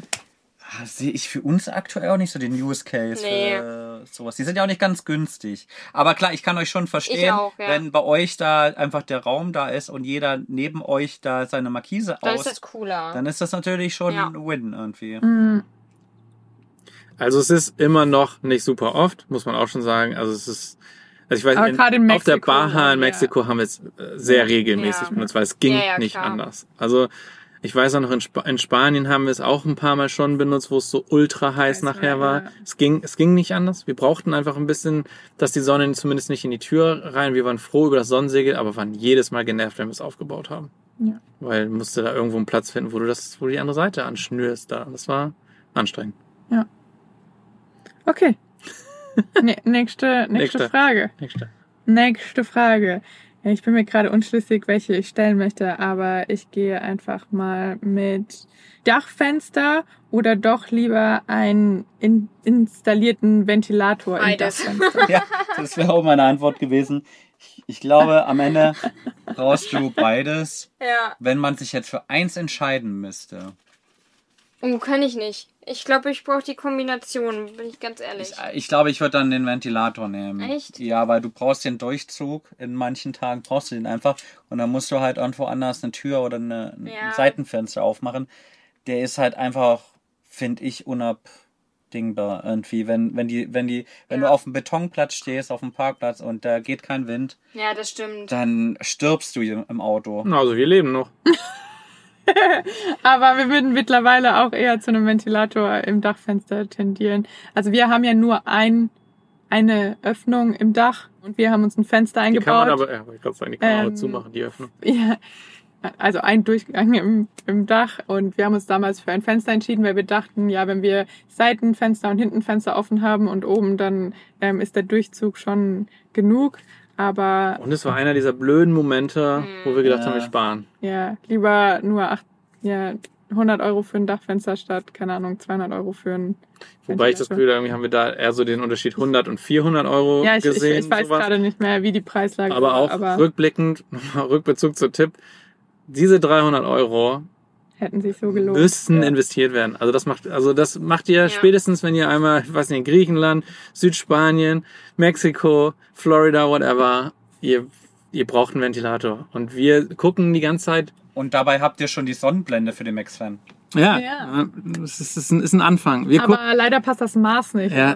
ah, sehe ich für uns aktuell auch nicht so den Use Case Nee. für sowas. Die sind ja auch nicht ganz günstig. Aber klar, ich kann euch schon verstehen, auch, ja. wenn bei euch da einfach der Raum da ist und jeder neben euch da seine Markise Dann aus, ist das cooler. dann ist das natürlich schon Ja. ein Win irgendwie. mm, Also es ist immer noch nicht super oft, muss man auch schon sagen. Also es ist, also ich weiß, in, in auf der Baja in ja. Mexiko haben wir es sehr regelmäßig Ja. benutzt, weil es ging Ja, ja, nicht klar. anders. Also Ich weiß auch noch, in, Sp in Spanien haben wir es auch ein paar Mal schon benutzt, wo es so ultra heiß nachher war, ja. Es ging, es ging nicht anders. Wir brauchten einfach ein bisschen, dass die Sonne zumindest nicht in die Tür rein. Wir waren froh über das Sonnensegel, aber waren jedes Mal genervt, wenn wir es aufgebaut haben. Ja. Weil musste da irgendwo einen Platz finden, wo du das, wo du die andere Seite anschnürst da. Das war anstrengend. Okay. [laughs] Ne, nächste, nächste, Nächste. Frage. Nächste. Nächste Frage. Ja, Ich bin mir gerade unschlüssig, welche ich stellen möchte, aber ich gehe einfach mal mit Dachfenster oder doch lieber einen in, installierten Ventilator Beides. im Dachfenster. Ja, das wäre auch meine Antwort gewesen. Ich, glaube, am Ende brauchst du beides, Ja. wenn man sich jetzt für eins entscheiden müsste. Oh, kann ich nicht. Ich glaube, ich brauche die Kombination, bin ich ganz ehrlich. Ich, ich glaube, ich würde dann den Ventilator nehmen. Echt? Ja, weil du brauchst den Durchzug. In manchen Tagen brauchst du den einfach. Und dann musst du halt irgendwo anders eine Tür oder eine, ein Ja. Seitenfenster aufmachen. Der ist halt einfach, finde ich, unabdingbar irgendwie. Wenn, wenn die, wenn die, wenn Ja. du auf dem Betonplatz stehst, auf dem Parkplatz und da geht kein Wind, Ja, das stimmt. dann stirbst du im Auto. Also wir leben noch. [laughs] [laughs] Aber wir würden mittlerweile auch eher zu einem Ventilator im Dachfenster tendieren. Also wir haben ja nur ein, eine Öffnung im Dach und wir haben uns ein Fenster Die eingebaut. kann man aber, ja, ich gerade sagen, die kann man Ähm, zumachen, die Öffnung. Ja, also ein Durchgang im, im Dach und wir haben uns damals für ein Fenster entschieden, weil wir dachten, ja, wenn wir Seitenfenster und Hintenfenster offen haben und oben, dann ähm, ist der Durchzug schon genug. Aber Und es war einer dieser blöden Momente, wo wir gedacht Ja. haben, wir sparen. ja, lieber nur acht, ja, 100 Euro für ein Dachfenster statt, keine Ahnung, 200 Euro für ein Wobei ich das. Gefühl habe, irgendwie haben wir da eher so den Unterschied 100 und 400 Euro Ja, ich, ich, gesehen. ich weiß sowas. gerade nicht mehr, wie die Preislage Aber war, auch aber rückblickend, [laughs] nochmal Rückbezug zu Tipp, diese 300 Euro hätten sich so gelohnt. müssen Ja. investiert werden. Also das macht, also das macht ihr Ja. spätestens, wenn ihr einmal, ich weiß nicht, in Griechenland, Südspanien, Mexiko, Florida, whatever, ihr, ihr braucht einen Ventilator. Und wir gucken die ganze Zeit, Und dabei habt ihr schon die Sonnenblende für den Max-Fan. ja, Ja. es ist, ist, ein, ist ein Anfang. Wir aber leider passt das Maß nicht. Ja.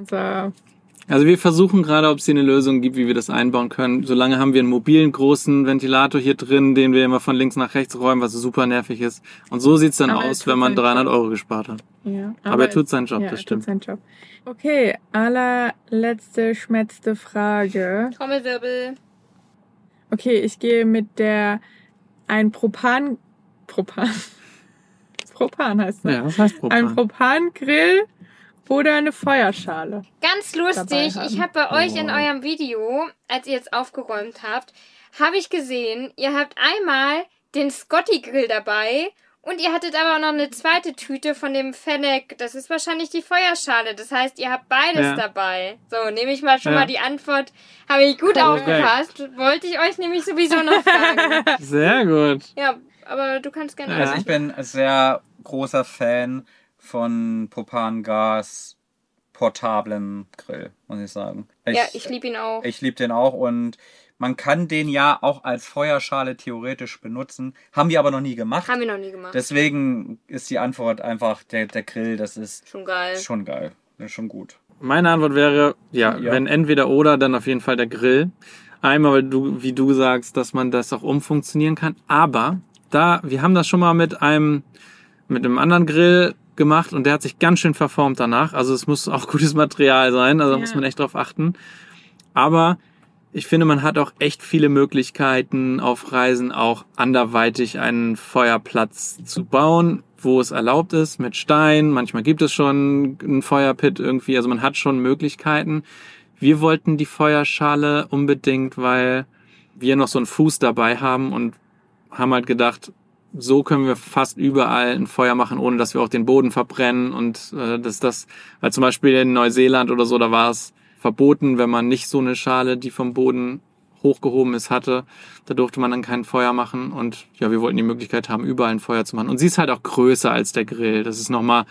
Also, wir versuchen gerade, ob es hier eine Lösung gibt, wie wir das einbauen können. Solange haben wir einen mobilen großen Ventilator hier drin, den wir immer von links nach rechts räumen, was super nervig ist. Und so sieht's dann Aber er aus, wenn man seinen 300 Job. Euro gespart hat. ja. Aber, er tut seinen Job, ja, das er stimmt. Tut seinen Job. Okay, allerletzte schmetzte Frage. Trommelwirbel. Okay, ich gehe mit der ein Propan Propan [laughs] Propan heißt das. Ja, das heißt Ein Propan. Propangrill oder eine Feuerschale. Ganz lustig, ich habe bei euch in Oh. eurem Video, als ihr jetzt aufgeräumt habt, habe ich gesehen, ihr habt einmal den Scotty Grill dabei und ihr hattet aber auch noch eine zweite Tüte von dem Fennec. Das ist wahrscheinlich die Feuerschale. Das heißt, ihr habt beides Ja. dabei. So, nehme ich mal schon Ja. mal die Antwort. Habe ich gut Korrekt. aufgepasst. Wollte ich euch nämlich sowieso noch fragen. [laughs] Sehr gut. ja, aber du kannst gerne Ja. Also ich bin ein sehr großer Fan von Propangas portablen Grill, muss ich sagen. Ich, Ja, ich liebe ihn auch. ich liebe den auch und man kann den ja auch als Feuerschale theoretisch benutzen. Haben wir aber noch nie gemacht. Haben wir noch nie gemacht. Deswegen ist die Antwort einfach der, der Grill, das ist schon geil. schon geil. Schon gut. Meine Antwort wäre, ja, Ja. wenn entweder oder, dann auf jeden Fall der Grill. Einmal, weil du, wie du sagst, dass man das auch umfunktionieren kann. Aber da, wir haben das schon mal mit einem, mit einem anderen Grill gemacht und der hat sich ganz schön verformt danach. Also es muss auch [laughs] gutes Material sein, also da Ja. muss man echt drauf achten. Aber ich finde, man hat auch echt viele Möglichkeiten auf Reisen auch anderweitig einen Feuerplatz zu bauen, wo es erlaubt ist, mit Stein. Manchmal gibt es schon einen Feuerpit irgendwie, also man hat schon Möglichkeiten. Wir wollten die Feuerschale unbedingt, weil wir noch so einen Fuß dabei haben und haben halt gedacht, so können wir fast überall ein Feuer machen, ohne dass wir auch den Boden verbrennen und äh, dass das, weil zum Beispiel in Neuseeland oder so, da war es verboten, wenn man nicht so eine Schale, die vom Boden hochgehoben ist, hatte. Da durfte man dann kein Feuer machen und ja, wir wollten die Möglichkeit haben, überall ein Feuer zu machen. Und sie ist halt auch größer als der Grill. Das ist nochmal,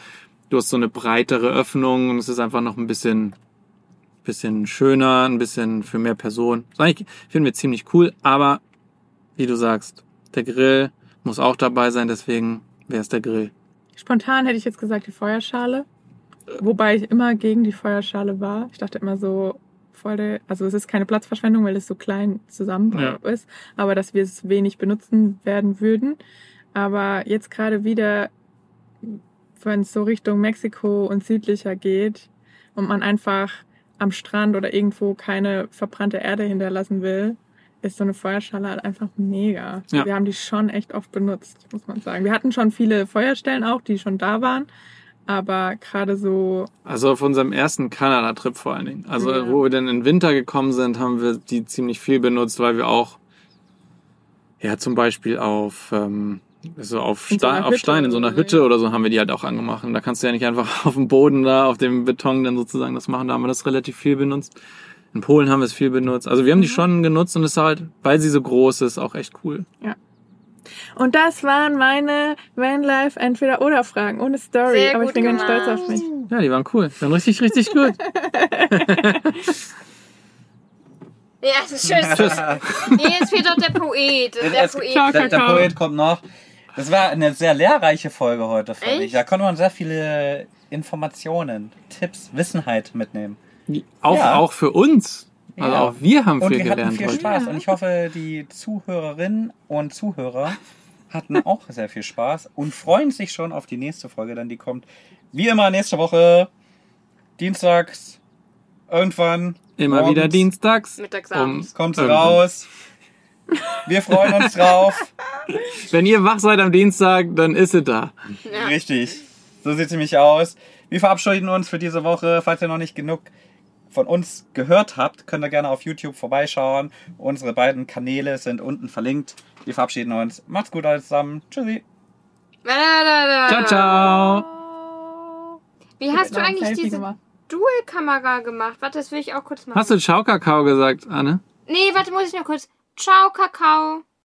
du hast so eine breitere Öffnung und es ist einfach noch ein bisschen, bisschen schöner, ein bisschen für mehr Personen. Das eigentlich finden wir ziemlich cool, aber wie du sagst, der Grill muss auch dabei sein, deswegen wäre es der Grill. Spontan hätte ich jetzt gesagt die Feuerschale. Wobei ich immer gegen die Feuerschale war. Ich dachte immer so, voll der, also es ist keine Platzverschwendung, weil es so klein zusammen Ja. ist, aber dass wir es wenig benutzen werden würden. Aber jetzt gerade wieder, wenn es so Richtung Mexiko und südlicher geht und man einfach am Strand oder irgendwo keine verbrannte Erde hinterlassen will, ist so eine Feuerschale halt einfach mega. Ja. Wir haben die schon echt oft benutzt, muss man sagen. Wir hatten schon viele Feuerstellen auch, die schon da waren. Aber gerade so, Also auf unserem ersten Kanada-Trip vor allen Dingen. Also Ja. wo wir dann in den Winter gekommen sind, haben wir die ziemlich viel benutzt, weil wir auch, ja zum Beispiel auf, ähm, so auf, In so auf Hütte Stein in so einer Hütte oder so haben wir die halt auch angemacht. Und da kannst du ja nicht einfach [laughs] auf dem Boden da, auf dem Beton dann sozusagen das machen. Da haben wir das relativ viel benutzt. In Polen haben wir es viel benutzt. Also wir haben die schon genutzt und es ist halt, weil sie so groß ist, auch echt cool. Und das waren meine Vanlife entweder oder Fragen ohne Story. Sehr aber ich gut bin ganz gemacht. stolz auf mich. Ja, die waren cool. Die waren richtig, richtig gut. [laughs] Ja, das ist schön. [laughs] nee, jetzt fehlt doch der Poet. Der Es- Poet. Ciao, Der, der. Poet kommt noch. Das war eine sehr lehrreiche Folge heute, fand ich. Da konnte man sehr viele Informationen, Tipps, Wissenheit mitnehmen. Auch, Ja. auch für uns. Also Ja. auch wir haben Und viel wir hatten gelernt viel heute. Spaß. Und ich hoffe, die Zuhörerinnen und Zuhörer hatten auch sehr viel Spaß und freuen sich schon auf die nächste Folge, denn die kommt wie immer nächste Woche, dienstags, irgendwann. Immer morgens wieder dienstags. Mittagsabends. Kommt sie irgendwann. raus. Wir freuen uns drauf. Wenn ihr wach seid am Dienstag, dann ist sie da. Ja. Richtig. So sieht sie nämlich aus. Wir verabschieden uns für diese Woche. Falls ihr noch nicht genug von uns gehört habt, könnt ihr gerne auf YouTube vorbeischauen. Unsere beiden Kanäle sind unten verlinkt. Wir verabschieden uns. Macht's gut alle zusammen. Tschüssi. Ciao, ciao. Wie hast du eigentlich Selfie diese gemacht. Dual-Kamera gemacht? Warte, das will ich auch kurz machen. Hast du Ciao Kakao gesagt, Anne? Nee, warte, muss ich noch kurz. Ciao, Kakao.